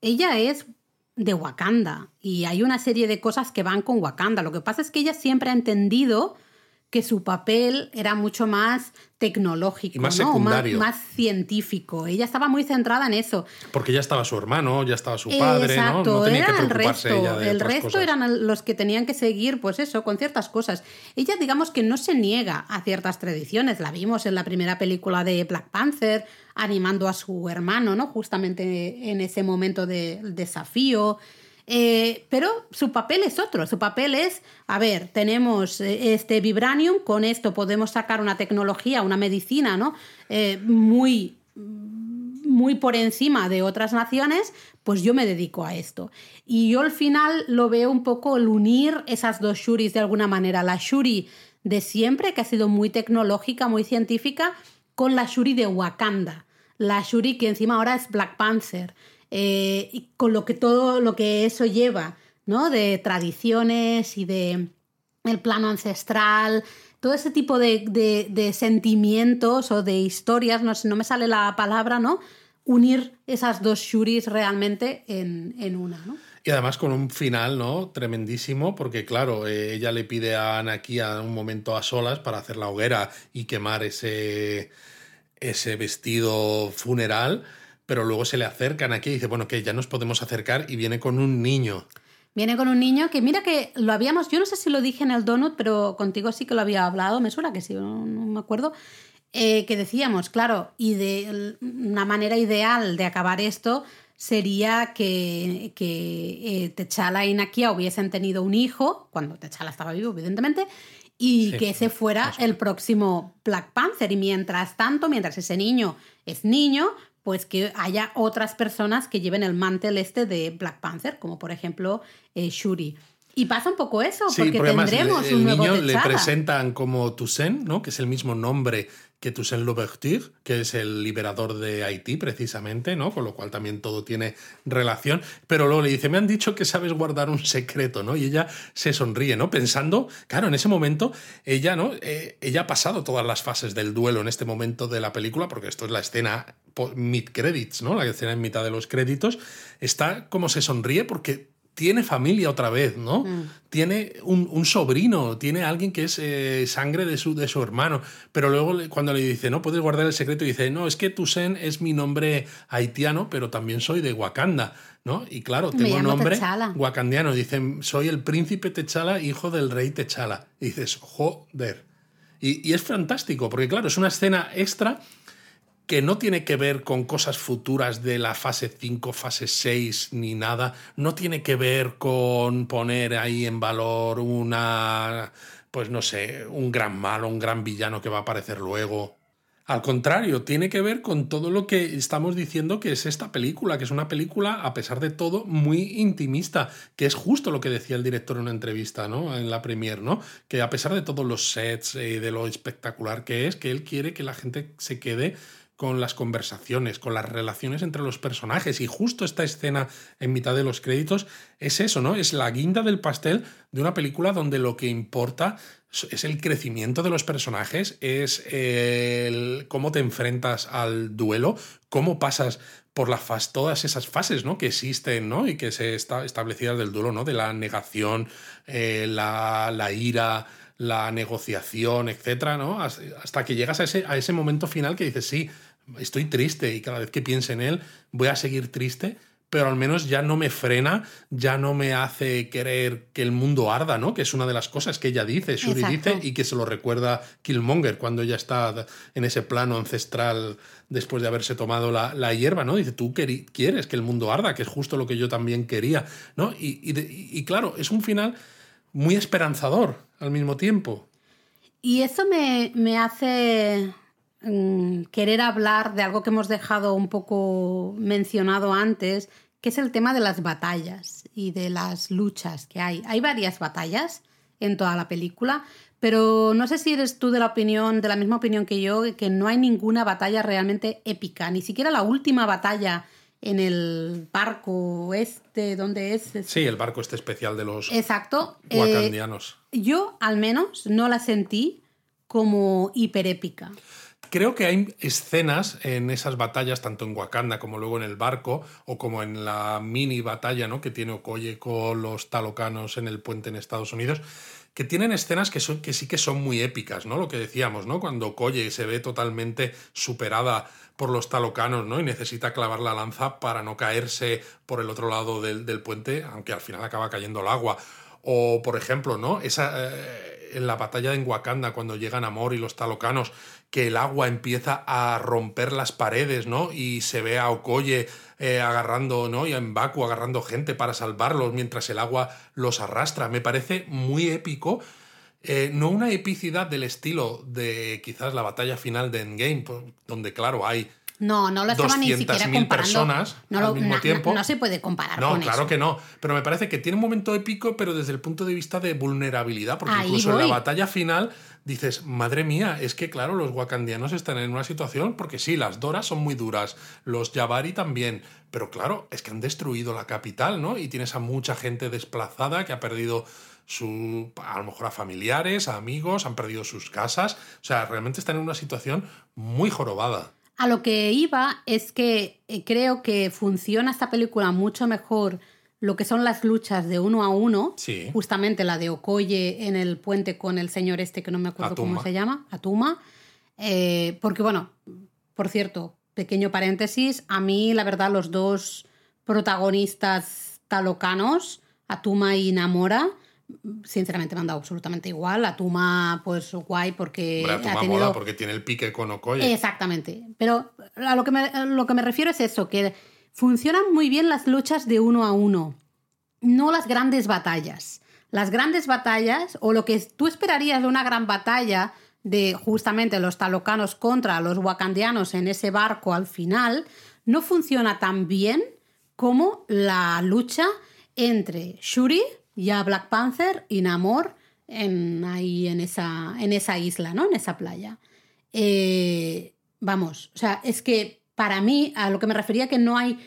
ella es de Wakanda y hay una serie de cosas que van con Wakanda. Lo que pasa es que ella siempre ha entendido que su papel era mucho más tecnológico, Y más ¿no? secundario. Más, más científico. Ella estaba muy centrada en eso. Porque ya estaba su hermano, ya estaba su padre, Exacto, ¿no? No tenía era que el resto. ella de el otras resto cosas. eran los que tenían que seguir, pues eso, con ciertas cosas. Ella, digamos que no se niega a ciertas tradiciones. La vimos en la primera película de Black Panther, animando a su hermano, ¿no? Justamente en ese momento de desafío. Eh, pero su papel es otro. Su papel es, a ver, tenemos eh, este vibranium, con esto podemos sacar una tecnología, una medicina, ¿no? Eh, muy muy por encima de otras naciones, pues yo me dedico a esto. Y yo al final lo veo un poco el unir esas dos Shuris de alguna manera. La Shuri de siempre, que ha sido muy tecnológica, muy científica, con la Shuri de Wakanda. La Shuri que encima ahora es Black Panther. Eh, y con lo que todo lo que eso lleva, ¿no? De tradiciones y de el plano ancestral, todo ese tipo de, sentimientos o de historias, no, no me sale la palabra, ¿no? Unir esas dos shuris realmente en, una, ¿no? Y además con un final, ¿no? Tremendísimo, porque claro, eh, ella le pide a Anakia un momento a solas para hacer la hoguera y quemar ese, ese vestido funeral, pero luego se le acerca a Anakia y dice, bueno, que ya nos podemos acercar y viene con un niño. Viene con un niño que mira que lo habíamos, yo no sé si lo dije en el donut, pero contigo sí que lo había hablado, me suena que sí, no, no me acuerdo. Eh, que decíamos, claro, y de una manera ideal de acabar esto sería que, que eh, T'Challa y Nakia hubiesen tenido un hijo, cuando T'Challa estaba vivo, evidentemente, y que ese fuera el próximo Black Panther. Y mientras tanto, mientras ese niño es niño, pues que haya otras personas que lleven el mantel este de Black Panther, como por ejemplo eh, Shuri. Y pasa un poco eso, porque, tendremos el, un nuevo niño le presentan como Toussaint, ¿no? que es el mismo nombre que Toussaint Louverture, que es el liberador de Haití, precisamente, ¿no? Con lo cual también todo tiene relación. Pero luego le dice, me han dicho que sabes guardar un secreto, ¿no? Y ella se sonríe, ¿no? Pensando, claro, en ese momento, ella, ¿no? Eh, ella ha pasado todas las fases del duelo en este momento de la película, porque esto es la escena mid-credits, ¿no? La escena en mitad de los créditos. Está como se sonríe porque tiene familia otra vez, ¿no? Mm. Tiene un, sobrino, tiene alguien que es eh, sangre de su, de su hermano. Pero luego cuando le dice, no, puedes guardar el secreto, y dice, no, es que Tusen es mi nombre haitiano, pero también soy de Wakanda, ¿no? Y claro, tengo nombre wakandiano. Dicen, soy el príncipe Techala, hijo del rey Techala. Y dices, joder. Y, y es fantástico, porque claro, es una escena extra que no tiene que ver con cosas futuras de la fase 5, fase 6 ni nada, no tiene que ver con poner ahí en valor una, pues no sé, un gran malo, un gran villano que va a aparecer luego. Al contrario, tiene que ver con todo lo que estamos diciendo que es esta película, que es una película, a pesar de todo, muy intimista, que es justo lo que decía el director en una entrevista, ¿no? En la premier, ¿no? Que a pesar de todos los sets y de lo espectacular que es, que él quiere que la gente se quede con las conversaciones, con las relaciones entre los personajes. Y justo esta escena en mitad de los créditos es eso, ¿no? Es la guinda del pastel de una película donde lo que importa es el crecimiento de los personajes, es cómo te enfrentas al duelo, cómo pasas por todas esas fases ¿no? que existen ¿no? y que se está establecidas del duelo, ¿no? de la negación, eh, la ira, la negociación, etcétera, ¿no? Hasta que llegas a ese, a ese momento final que dices, sí, estoy triste y cada vez que piense en él voy a seguir triste, pero al menos ya no me frena, ya no me hace querer que el mundo arda, ¿no? Que es una de las cosas que ella dice, Shuri dice, y que se lo recuerda Killmonger cuando ella está en ese plano ancestral después de haberse tomado la, hierba, ¿no? Dice, tú quieres que el mundo arda, que es justo lo que yo también quería, ¿no? Y, y claro, es un final muy esperanzador al mismo tiempo. Y eso me, hace mm, querer hablar de algo que hemos dejado un poco mencionado antes, que es el tema de las batallas y de las luchas que hay. Hay varias batallas en toda la película, pero no sé si eres tú de la opinión, de la misma opinión que yo, que no hay ninguna batalla realmente épica, ni siquiera la última batalla en el barco este, ¿dónde es? Sí, el barco este especial de los Exacto. Eh, yo, al menos, no la sentí como hiperépica. Creo que hay escenas en esas batallas, tanto en Wakanda como luego en el barco, o como en la mini batalla ¿no? que tiene Okoye con los talocanos en el puente en Estados Unidos, que tienen escenas que, son, que sí que son muy épicas, ¿no? Lo que decíamos, ¿no? Cuando Okoye se ve totalmente superada por los talocanos, ¿no? Y necesita clavar la lanza para no caerse por el otro lado del, puente, aunque al final acaba cayendo el agua. O, por ejemplo, ¿no? Esa, eh, en la batalla de Wakanda, cuando llegan Amor y los talocanos, que el agua empieza a romper las paredes, ¿no? Y se ve a Okoye eh, agarrando, ¿no? Y a Mbaku agarrando gente para salvarlos mientras el agua los arrastra. Me parece muy épico eh, no una epicidad del estilo de quizás la batalla final de Endgame, donde claro hay no, no lo estaban ni siquiera personas al mismo tiempo. No, se puede comparar no, claro que no. Pero me parece que tiene un momento épico, pero desde el punto de vista de vulnerabilidad. Porque incluso en la batalla final dices, madre mía, es que claro, los wakandianos están en una situación, porque sí, las Doras son muy duras, los Jabari también, pero claro, es que han destruido la capital, ¿no? Y tienes a mucha gente desplazada que ha perdido su, a lo mejor a familiares, a amigos, han perdido sus casas. O sea, realmente están en una situación muy jorobada. A lo que iba es que eh, creo que funciona esta película mucho mejor lo que son las luchas de uno a uno, justamente la de Okoye en el puente con el señor este que no me acuerdo cómo se llama, Atuma, eh, porque bueno, por cierto, pequeño paréntesis, a mí la verdad los dos protagonistas talocanos, Atuma y Namora, sinceramente me han dado absolutamente igual. La Tuma, pues guay, porque. Hombre, la Tuma ha tenido... mola porque tiene el pique con Okoye. Exactamente. Pero a lo que, me, a lo que me refiero es eso, que funcionan muy bien las luchas de uno a uno, no las grandes batallas. Las grandes batallas, o lo que tú esperarías de una gran batalla de justamente los talocanos contra los wakandianos en ese barco al final, no funciona tan bien como la lucha entre Shuri, ya Black Panther y Namor en, ahí en esa, en esa isla, ¿no? En esa playa. Eh, vamos, o sea, es que para mí, a lo que me refería que no hay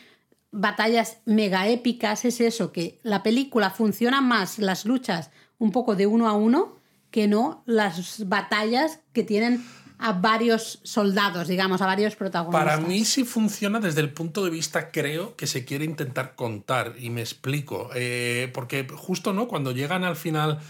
batallas mega épicas, es eso, que la película funciona más las luchas un poco de uno a uno que no las batallas que tienen a varios soldados, digamos, a varios protagonistas. Para mí sí funciona desde el punto de vista, creo, que se quiere intentar contar, y me explico. Eh, porque justo, ¿no? Cuando llegan al final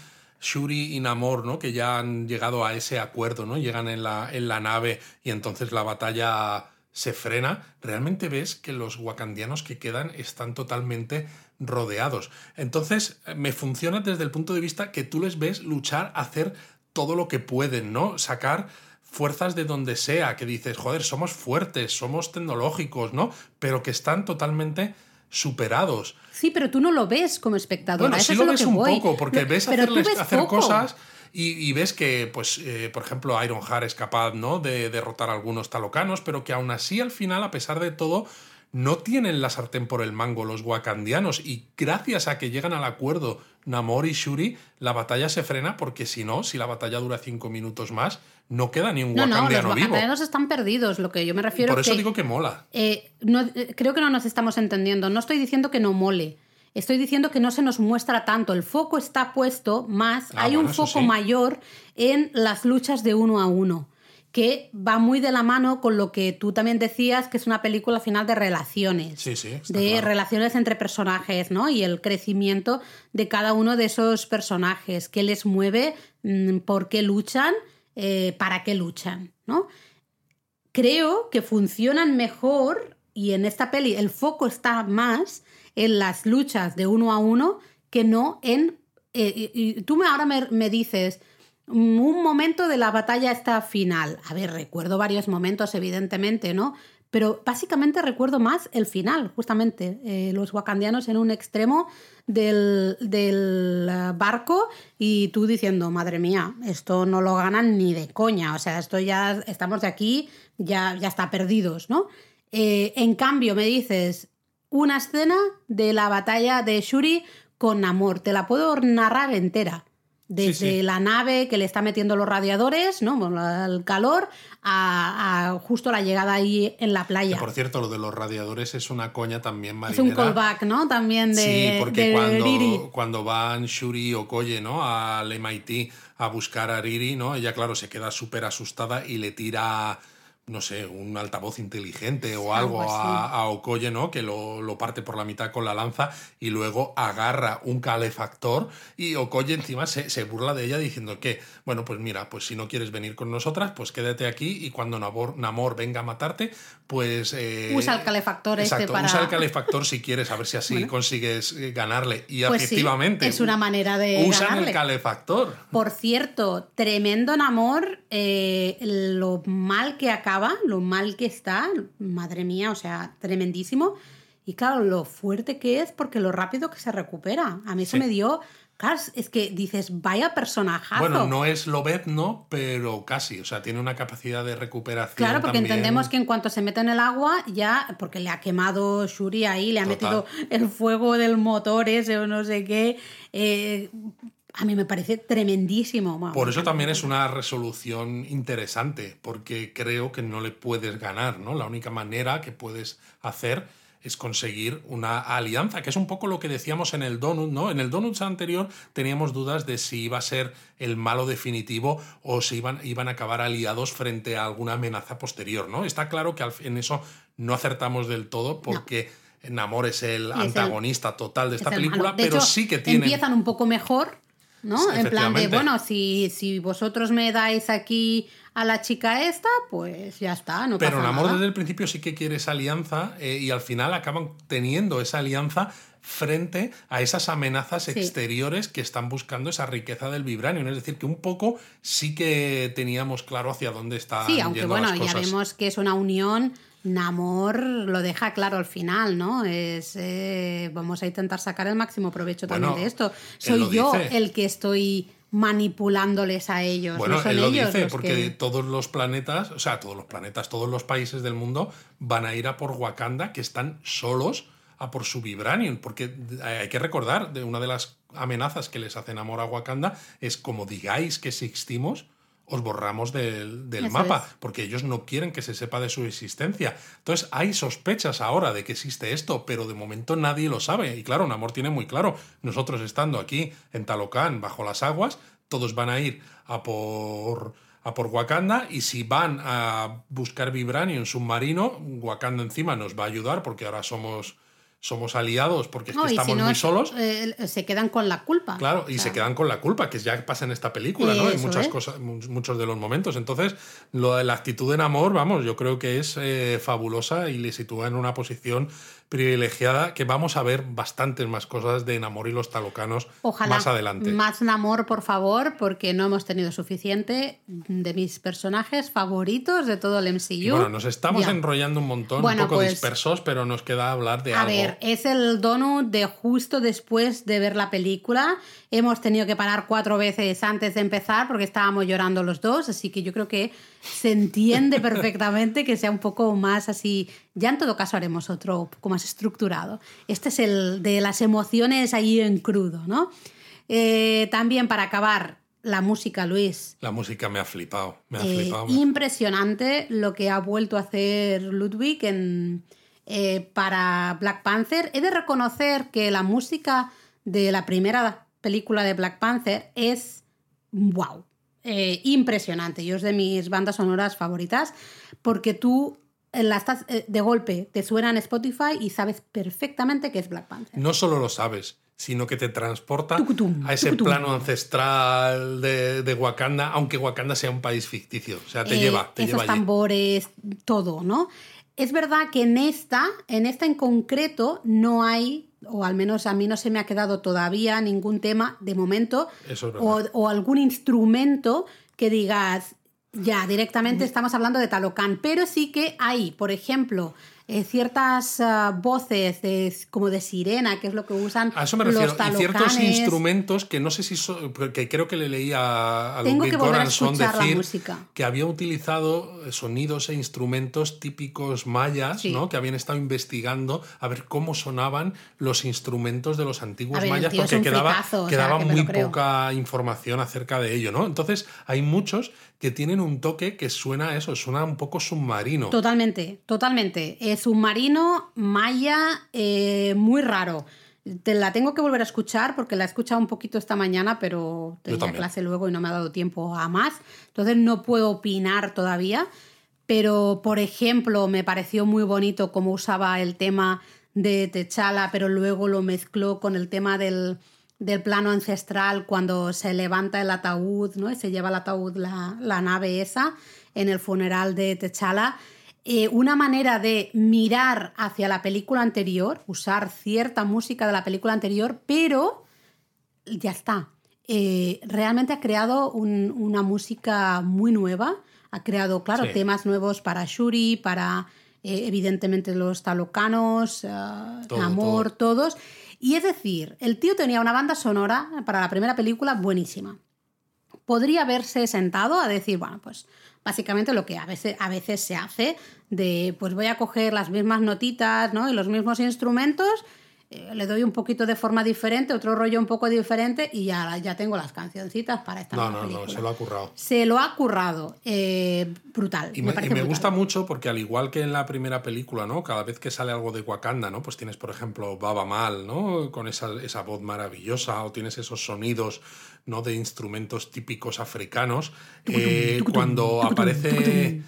Shuri y Namor, ¿no? Que ya han llegado a ese acuerdo, ¿no? Llegan en la, en la nave y entonces la batalla se frena, realmente ves que los wakandianos que quedan están totalmente rodeados. Entonces, me funciona desde el punto de vista que tú les ves luchar, hacer todo lo que pueden, ¿no? Sacar fuerzas de donde sea, que dices, joder, somos fuertes, somos tecnológicos, ¿no? Pero que están totalmente superados. Sí, pero tú no lo ves como espectador. Bueno, sí lo es lo ves que un voy. poco, porque No, ves, hacerles- hacer poco. cosas y, y ves que, pues, eh, por ejemplo, Ironheart es capaz, ¿no? De derrotar a algunos talocanos, pero que aún así, al final, a pesar de todo, no tienen la sartén por el mango los wakandianos. Y gracias a que llegan al acuerdo Namor y Shuri, la batalla se frena, porque si no, si la batalla dura cinco minutos más, no queda ni un No, no, los wakandiano wakandianos están perdidos. Lo que yo me refiero Por eso que, digo que mola. eh, no- eh, creo que no nos estamos entendiendo. No estoy diciendo que no mole. Estoy diciendo que no se nos muestra tanto. El foco está puesto más. Ah, hay un bueno, foco sí. mayor en las luchas de uno a uno. Que va muy de la mano con lo que tú también decías, que es una película al final de relaciones. Sí, sí, de claro. relaciones entre personajes, ¿no? Y el crecimiento de cada uno de esos personajes. ¿Qué les mueve? Mm, ¿Por qué luchan? eh, ¿Para qué luchan? ¿No? creo que funcionan mejor y en esta peli el foco está más en las luchas de uno a uno que no en... eh, y, y tú me, ahora me, me dices un momento de la batalla esta final. A ver, recuerdo varios momentos, evidentemente, ¿no? Pero básicamente recuerdo más el final, justamente. eh, los wakandianos en un extremo del, del eh, barco y tú diciendo, madre mía, esto no lo ganan ni de coña. O sea, esto ya estamos de aquí, ya, ya está perdidos, ¿no? Eh, en cambio, me dices una escena de la batalla de Shuri con Namor. Te la puedo narrar entera. Desde Sí, sí. la nave que le está metiendo los radiadores, ¿no? Bueno, el calor, a, a justo la llegada ahí en la Que, playa. por cierto, lo de los radiadores es una coña también Es marinera. un callback, ¿no? También de, sí, porque de cuando, Riri. cuando van Shuri y Okoye ¿no? al MIT a buscar a Riri, ¿no? ella, claro, se queda súper asustada y le tira, no sé, un altavoz inteligente o algo, a, a Okoye, ¿no? que lo, lo parte por la mitad con la lanza y luego agarra un calefactor y Okoye encima se, se burla de ella diciendo que, bueno, pues mira, pues si no quieres venir con nosotras, pues quédate aquí y cuando Namor, Namor venga a matarte, pues... eh, Usa el calefactor este exacto, para- usa el calefactor si quieres, a ver si así Bueno. consigues eh, ganarle. Y Pues sí, efectivamente. es una manera de Usan ganarle. el calefactor. Por cierto, tremendo en amor, eh, lo mal que acaba, lo mal que está, madre mía, o sea, tremendísimo. Y claro, lo fuerte que es porque lo rápido que se recupera. A mí eso Sí. me dio, claro, es que dices, vaya personajazo. Bueno, no es Lobet, no, pero casi. O sea, tiene una capacidad de recuperación. Claro, porque también. entendemos que en cuanto se mete en el agua, ya, porque le ha quemado Shuri ahí, le ha Total. metido el fuego del motor ese o no sé qué. eh, a mí me parece tremendísimo. Bueno, Por eso también es una resolución interesante, porque creo que no le puedes ganar, ¿no? La única manera que puedes hacer es conseguir una alianza, que es un poco lo que decíamos en el Donut, ¿no? En el Donut anterior teníamos dudas de si iba a ser el malo definitivo o si iban, iban a acabar aliados frente a alguna amenaza posterior, ¿no? Está claro que en eso no acertamos del todo porque Namor es el antagonista total de Es esta el película. De pero hecho, sí que tiene... Empiezan un poco mejor, ¿no? En plan de, bueno, si, si vosotros me dais aquí a la chica esta, pues ya está, no Pero pasa Namor nada. desde el principio sí que quiere esa alianza eh, y al final acaban teniendo esa alianza frente a esas amenazas Sí. exteriores que están buscando esa riqueza del vibranium. Es decir, que un poco sí que teníamos claro hacia dónde está Sí, aunque yendo bueno, las ya vemos que es una unión. Namor lo deja claro al final, ¿no? Es eh, vamos a intentar sacar el máximo provecho también de esto. Soy yo dice. el que estoy manipulándoles a ellos. Bueno, no son él lo ellos dice porque que- todos los planetas, o sea, todos los planetas, todos los países del mundo van a ir a por Wakanda, que están solos a por su vibranium, porque hay que recordar, de una de las amenazas que les hacen amor a Wakanda es como digáis que existimos, os borramos del, del mapa, es. porque ellos no quieren que se sepa de su existencia. Entonces hay sospechas ahora de que existe esto, pero de momento nadie lo sabe. Y claro, Namor tiene muy claro, nosotros estando aquí en Talocan, bajo las aguas, todos van a ir a por, a por Wakanda y si van a buscar vibranium submarino, Wakanda encima nos va a ayudar porque ahora somos, somos aliados porque es No, que si estamos no, muy solos. eh, se quedan con la culpa. Claro, y O se quedan con la culpa, que ya pasa en esta película, ¿no? En muchas es. cosas, mu- muchos de los momentos. Entonces, lo de la actitud en amor, vamos, yo creo que es eh, fabulosa y le sitúa en una posición privilegiada que vamos a ver bastantes más cosas de Namor y los talocanos Ojalá más adelante. más Namor, por favor, porque no hemos tenido suficiente de mis personajes favoritos de todo el MCU. Y bueno, nos estamos Ya. enrollando un montón, Bueno, un poco pues- dispersos, pero nos queda hablar de A algo. ver, es el donut de justo después de ver la película. Hemos tenido que parar cuatro veces antes de empezar porque estábamos llorando los dos, así que yo creo que se entiende perfectamente que sea un poco más así. Ya en todo caso haremos otro poco más estructurado. Este es el de las emociones ahí en crudo, ¿no? Eh, también para acabar, la música, Luis. La música me ha flipado, me ha Eh, flipado. impresionante lo que ha vuelto a hacer Ludwig en, eh, para Black Panther. He de reconocer que la música de la primera película de Black Panther es wow, eh, impresionante. Yo es de mis bandas sonoras favoritas porque tú la estás eh, de golpe te suena en Spotify y sabes perfectamente que es Black Panther. No solo lo sabes, sino que te transporta Tucutum, a ese tucutum. plano ancestral de, de Wakanda, aunque Wakanda sea un país ficticio. O sea, te eh, lleva, te esos lleva allí. tambores, todo, ¿no? Es verdad que en esta, en esta en concreto, no hay, o al menos a mí no se me ha quedado todavía ningún tema de momento, Eso es o, o algún instrumento que digas, ya, directamente estamos hablando de Talocan, pero sí que hay, por ejemplo, eh, ciertas ah, voces de, como de sirena, que es lo que usan A eso me los refiero. Y ciertos talocanes. instrumentos que no sé si son. Que creo que le leí a, a Tengo que volver a escuchar la música. que había utilizado sonidos e instrumentos típicos mayas, Sí. ¿no? Que habían estado investigando a ver cómo sonaban los instrumentos de los antiguos ver, mayas, porque quedaba, fricazo, o sea, quedaba que muy poca información acerca de ello, ¿no? Entonces, hay muchos que tienen un toque que suena a eso, suena un poco submarino. Totalmente, totalmente. Es submarino, maya, eh, muy raro. Te la tengo que volver a escuchar porque la he escuchado un poquito esta mañana, pero tenía clase luego y no me ha dado tiempo a más. Entonces no puedo opinar todavía. Pero, por ejemplo, me pareció muy bonito cómo usaba el tema de Techala, pero luego lo mezcló con el tema del, del plano ancestral cuando se levanta el ataúd, ¿no? Y se lleva el ataúd la, la nave esa en el funeral de Techala. Eh, una manera de mirar hacia la película anterior, usar cierta música de la película anterior, pero ya está. Eh, realmente ha creado un- una música muy nueva. Ha creado, claro, Sí. temas nuevos para Shuri, para eh, evidentemente los talocanos, Todo, Amor, todos. Y es decir, el tío tenía una banda sonora para la primera película buenísima. Podría haberse sentado a decir, bueno, pues básicamente lo que a veces, a veces se hace de, pues voy a coger las mismas notitas ¿no? y los mismos instrumentos, eh, le doy un poquito de forma diferente, otro rollo un poco diferente y ya, ya tengo las cancioncitas para esta No, no, no, se lo ha currado. Se lo ha currado. eh, brutal. Y me, me, y parece me brutal. gusta mucho porque al igual que en la primera película, ¿no? Cada vez que sale algo de Wakanda, ¿no? Pues tienes, por ejemplo, Baba Mal, ¿no? Con esa, esa voz maravillosa, o tienes esos sonidos, ¿no? De instrumentos típicos africanos. Eh, cuando aparece.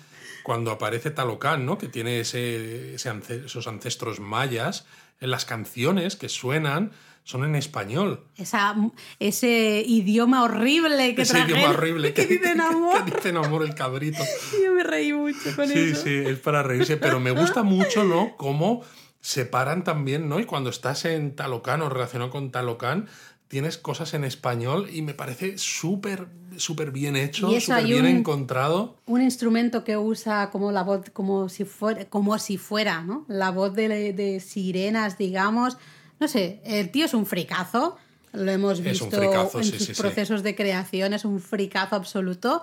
Cuando aparece Talocan, ¿no? Que tiene ese, ese esos ancestros mayas, las canciones que suenan son en español. Esa, ese idioma horrible que Ese idioma horrible que dicen amor. que dicen amor el cabrito. Yo me reí mucho con Sí, eso. sí, es para reírse, pero me gusta mucho, ¿no? Cómo separan también, ¿no? Y cuando estás en Talocan o relacionado con Talocan, tienes cosas en español y me parece súper, súper bien hecho, súper bien encontrado. Un instrumento que usa como la voz, como si fuera, como si fuera, ¿no? La voz de, de sirenas, digamos. No sé, el tío es un fricazo. Lo hemos visto en sus procesos de creación, es un fricazo absoluto.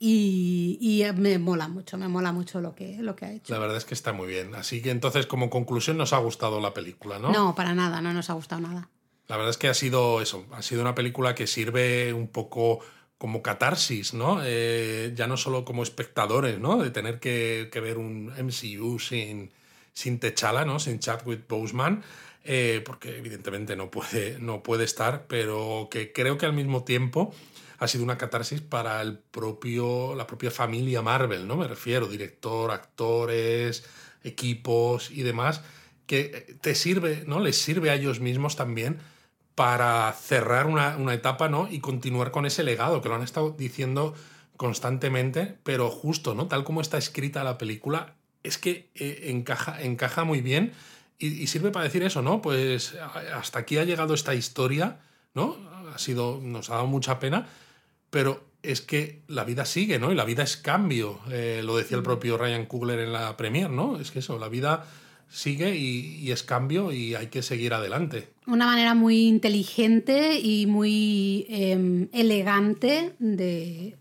Y, y, me mola mucho, me mola mucho lo que, lo que ha hecho. La verdad es que está muy bien. Así que entonces, como conclusión, nos ha gustado la película, ¿no? No, para nada, no nos ha gustado nada. La verdad es que ha sido eso, ha sido una película que sirve un poco como catarsis, ¿no? Eh, ya no solo como espectadores, ¿no? De tener que, ver un MCU sin, sin Techala, ¿no? Sin Chadwick Boseman, eh, porque evidentemente no puede, no puede estar, pero que creo que al mismo tiempo ha sido una catarsis para el propio, la propia familia Marvel, ¿no? Me refiero, director, actores, equipos y demás, que te sirve, ¿no? Les sirve a ellos mismos también para cerrar una, etapa ¿no? y continuar con ese legado, que lo han estado diciendo constantemente, pero justo, ¿no? Tal como está escrita la película, es que eh, encaja, encaja muy bien y, sirve para decir eso, ¿no? Pues hasta aquí ha llegado esta historia, ¿no? Ha sido, nos ha dado mucha pena, pero es que la vida sigue, ¿no? Y la vida es cambio, eh, lo decía el propio Ryan Coogler en la premier, ¿no? Es que eso, la vida sigue y, es cambio y hay que seguir adelante. Una manera muy inteligente y muy em, elegante de,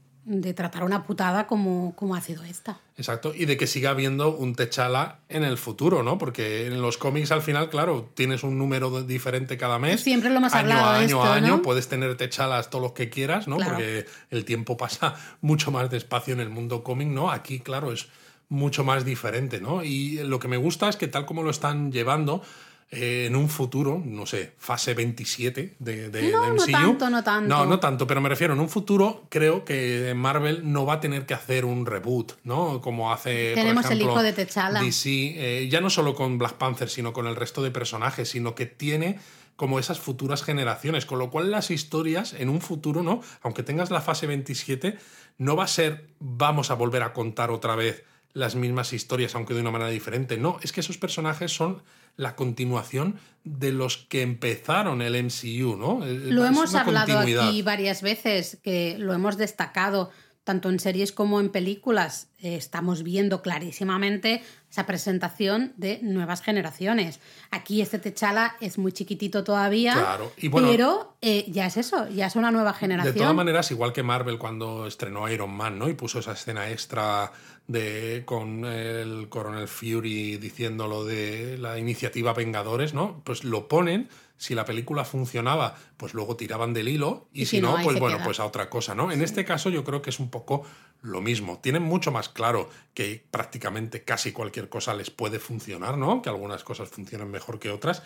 tratar una putada como, como ha sido esta. Exacto, y de que siga habiendo un Techala en el futuro, ¿no? Porque en los cómics al final, claro, tienes un número diferente cada mes. Siempre lo hemos año hablado. A año a año puedes tener Techalas todos los que quieras, ¿no? Porque el tiempo pasa mucho más despacio en el mundo cómic, ¿no? Aquí, claro, es mucho más diferente, ¿no? Y lo que me gusta es que tal como lo están llevando, eh, en un futuro, no sé, fase 27 de, de, no, MCU. No tanto, no tanto. No, no tanto, pero me refiero, en un futuro creo que Marvel no va a tener que hacer un reboot, ¿no? Como hace. Tenemos el hijo de T'Challa. DC, eh, ya no solo con Black Panther, sino con el resto de personajes, sino que tiene como esas futuras generaciones, con lo cual las historias en un futuro, ¿no? Aunque tengas la fase 27, no va a ser vamos a volver a contar otra vez las mismas historias, aunque de una manera diferente. No, es que esos personajes son la continuación de los que empezaron el MCU, ¿no? Lo hemos hablado aquí varias veces, que lo hemos destacado tanto en series como en películas, eh, estamos viendo clarísimamente esa presentación de nuevas generaciones. Aquí este Techala es muy chiquitito todavía, pero eh, ya es eso, ya es una nueva generación. De todas maneras, igual que Marvel cuando estrenó Iron Man, ¿no? Y puso esa escena extra de con el Coronel Fury diciendo lo de la iniciativa Vengadores, ¿no? Pues lo ponen si la película funcionaba, pues luego tiraban del hilo y, si, no, pues bueno, pues a otra cosa, ¿no? En este caso yo creo que es un poco lo mismo. Tienen mucho más claro que prácticamente casi cualquier cosa les puede funcionar, ¿no? Que algunas cosas funcionan mejor que otras.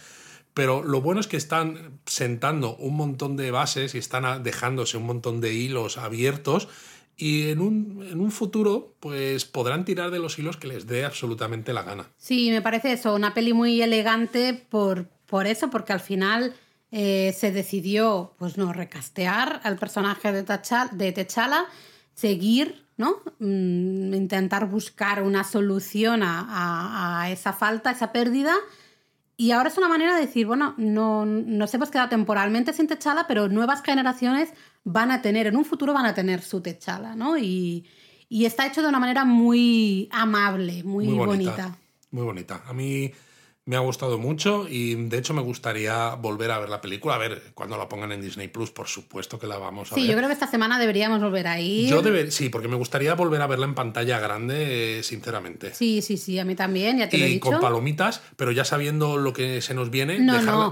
Pero lo bueno es que están sentando un montón de bases y están dejándose un montón de hilos abiertos y en un, en un, futuro pues podrán tirar de los hilos que les dé absolutamente la gana. Sí, me parece eso, una peli muy elegante por, por eso, porque al final eh, se decidió, pues no, recastear al personaje de, de Techala, seguir, ¿no? Mm, intentar buscar una solución a, esa falta, a esa pérdida. Y ahora es una manera de decir, bueno, no nos hemos quedado temporalmente sin Techala, pero nuevas generaciones van a tener, en un futuro van a tener su Techala, ¿no? Y, y está hecho de una manera muy amable, muy, muy bonita. Muy bonita. A mí me ha gustado mucho y de hecho me gustaría volver a ver la película. A ver, cuando la pongan en Disney Plus, por supuesto que la vamos a ver. Sí, yo creo que esta semana deberíamos volver a ir. Yo deber, sí, porque me gustaría volver a verla en pantalla grande, eh, sinceramente. Sí, sí, sí, a mí también, ya te y lo he dicho. con palomitas, pero ya sabiendo lo que se nos viene,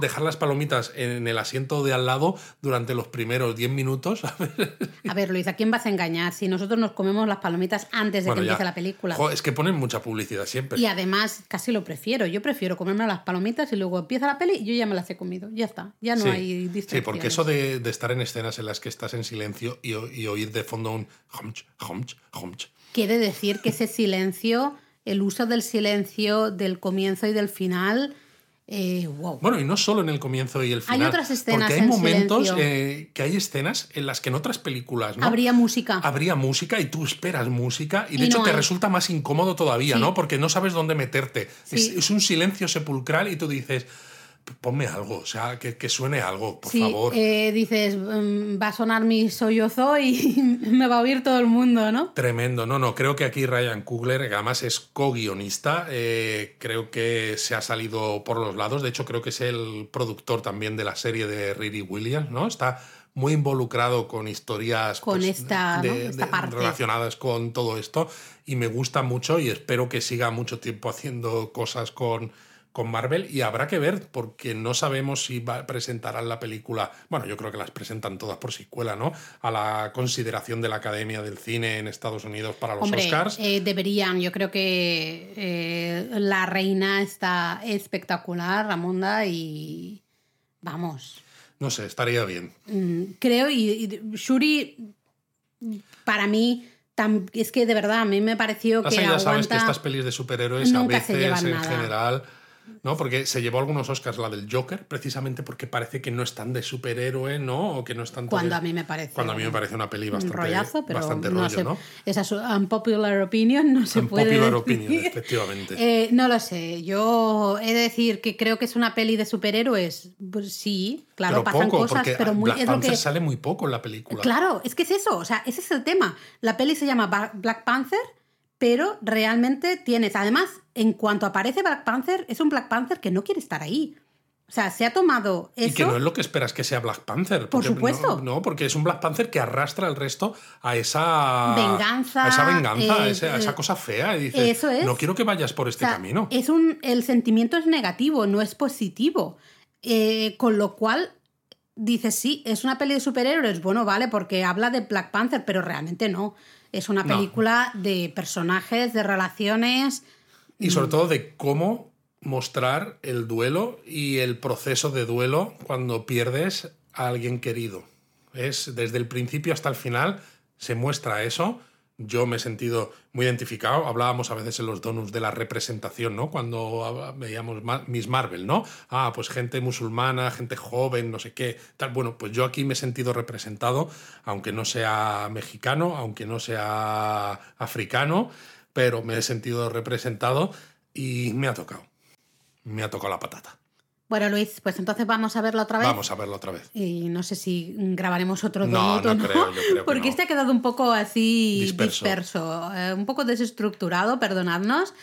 dejar, las palomitas en el asiento de al lado durante los primeros 10 minutos. A ver, Luis, ¿a quién vas a engañar si nosotros nos comemos las palomitas antes de que empiece la película? es que ponen mucha publicidad siempre. Y además, casi lo prefiero. Yo prefiero las palomitas y luego empieza la peli y yo ya me las he comido. Ya está, ya no hay distracciones. Sí, porque eso de, estar en escenas en las que estás en silencio y, oír de fondo un humch, humch, humch. Quiere decir que ese silencio, el uso del silencio del comienzo y del final Eh, wow. Bueno, y no solo en el comienzo y el final. Hay otras escenas Porque hay en momentos eh, que hay escenas en las que en otras películas, ¿no? Habría música. Habría música y tú esperas música y de Y hecho no te hay. resulta más incómodo todavía, Sí. ¿no? Porque no sabes dónde meterte. Es un silencio sepulcral y tú dices, ponme algo, o sea, que, que suene algo, por sí, favor. eh, dices, mm, va a sonar mi sollozo y me va a oír todo el mundo, ¿no? Tremendo, no, no, creo que aquí Ryan Coogler, que además es co-guionista, eh, creo que se ha salido por los lados, de hecho creo que es el productor también de la serie de Riri Williams, ¿no? Está muy involucrado con historias Con pues, esta, ¿no? Esta parte. relacionadas con todo esto y me gusta mucho y espero que siga mucho tiempo haciendo cosas con, con Marvel y habrá que ver porque no sabemos si va, presentarán la película, bueno, yo creo que las presentan todas por secuela, ¿no? A la consideración de la Academia del Cine en Estados Unidos para los Hombre, Oscars. eh, deberían. Yo creo que eh, la reina está espectacular, Ramonda, y vamos. No sé, estaría bien. Mm, creo, y, y Shuri, para mí, es que de verdad, a mí me pareció Pasa que ya sabes que aguanta... estas pelis de superhéroes a nunca veces en nada. general, ¿no? Porque se llevó algunos Oscars la del Joker, precisamente porque parece que no están de superhéroe, ¿no? O que no están Cuando a mí me parece Cuando a mí me parece una peli un bastante, rollazo, pero bastante no rollo, sé. ¿no? Esa es unpopular opinion, no se puede. Unpopular opinion, efectivamente. Eh, no lo sé. Yo he de decir que creo que es una peli de superhéroes. Pues sí, claro, pero pasan poco, cosas, porque pero muy Black es lo Panther que. sale muy poco en la película. Claro, es que es eso. O sea, ese es el tema. La peli se llama Black Panther, pero realmente tienes. Además, en cuanto aparece Black Panther, es un Black Panther que no quiere estar ahí. O sea, se ha tomado eso. Y que no es lo que esperas que sea Black Panther. Por supuesto. No, no, porque es un Black Panther que arrastra al resto a esa Venganza, A esa venganza, a, eh, a esa eh, cosa fea. Y dices, eso es. no quiero que vayas por este O sea, camino. Es un, el sentimiento es negativo, no es positivo. Eh, con lo cual, dices, sí, es una peli de superhéroes. Bueno, vale, porque habla de Black Panther, pero realmente no. Es una No. película de personajes, de relaciones. Y sobre todo de cómo mostrar el duelo y el proceso de duelo cuando pierdes a alguien querido. Es desde el principio hasta el final se muestra eso. Yo me he sentido muy identificado. Hablábamos a veces en los donuts de la representación, ¿no? Cuando ah, veíamos Miss Marvel, ¿no? Ah, pues gente musulmana, gente joven, no sé qué. Tal. Bueno, pues yo aquí me he sentido representado, aunque no sea mexicano, aunque no sea africano, pero me he sentido representado y me ha tocado. Me ha tocado la patata. Bueno, Luis, pues entonces vamos a verla otra vez. Vamos a verlo otra vez. Y no sé si grabaremos otro No, donut o no creo, yo creo que Porque no. este ha quedado un poco así Disperso. disperso, eh, un poco desestructurado, perdonadnos.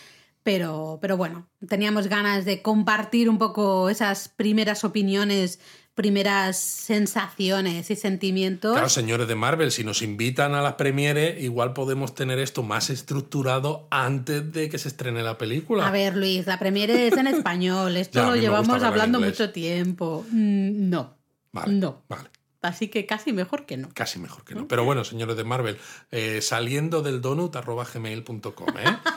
Pero, pero bueno, teníamos ganas de compartir un poco esas primeras opiniones, primeras sensaciones y sentimientos. Claro, señores de Marvel, si nos invitan a la premiere, igual podemos tener esto más estructurado antes de que se estrene la película. A ver, Luis, la premiere es en español. Esto Ya, lo llevamos hablando mucho tiempo. Mm, No, Vale, no. vale. Así que casi mejor que no. Casi mejor que no. Pero bueno, señores de Marvel, eh, saliendo del donut arroba gmail.com, ¿eh?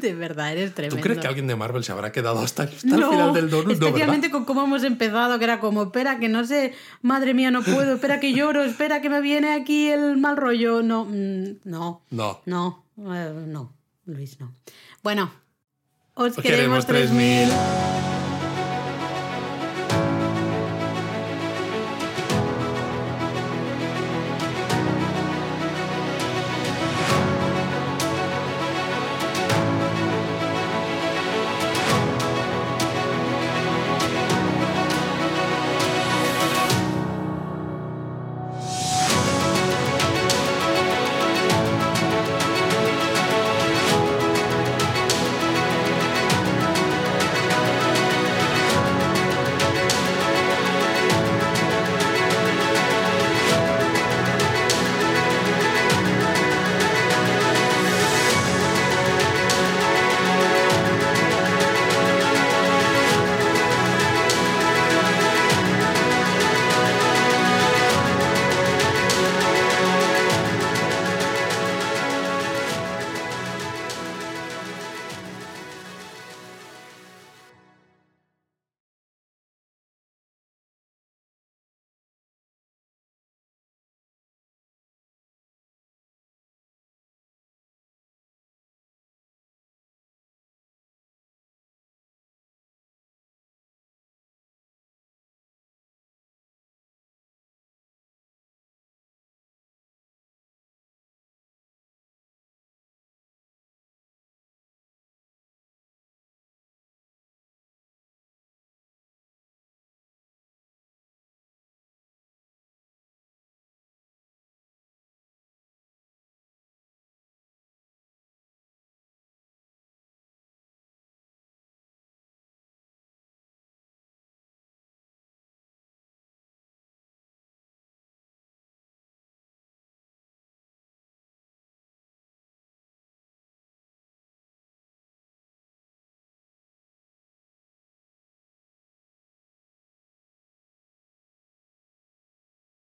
De verdad, eres ¿Tú tremendo. crees que alguien de Marvel se habrá quedado hasta, hasta no, el final del donut? Especialmente con cómo hemos empezado, que era como, espera, que no sé, madre mía, no puedo, espera que lloro, espera que me viene aquí el mal rollo. No, mm, no, No. no, eh, no, Luis, no. Bueno, os, Os queremos queremos 3000. 3000.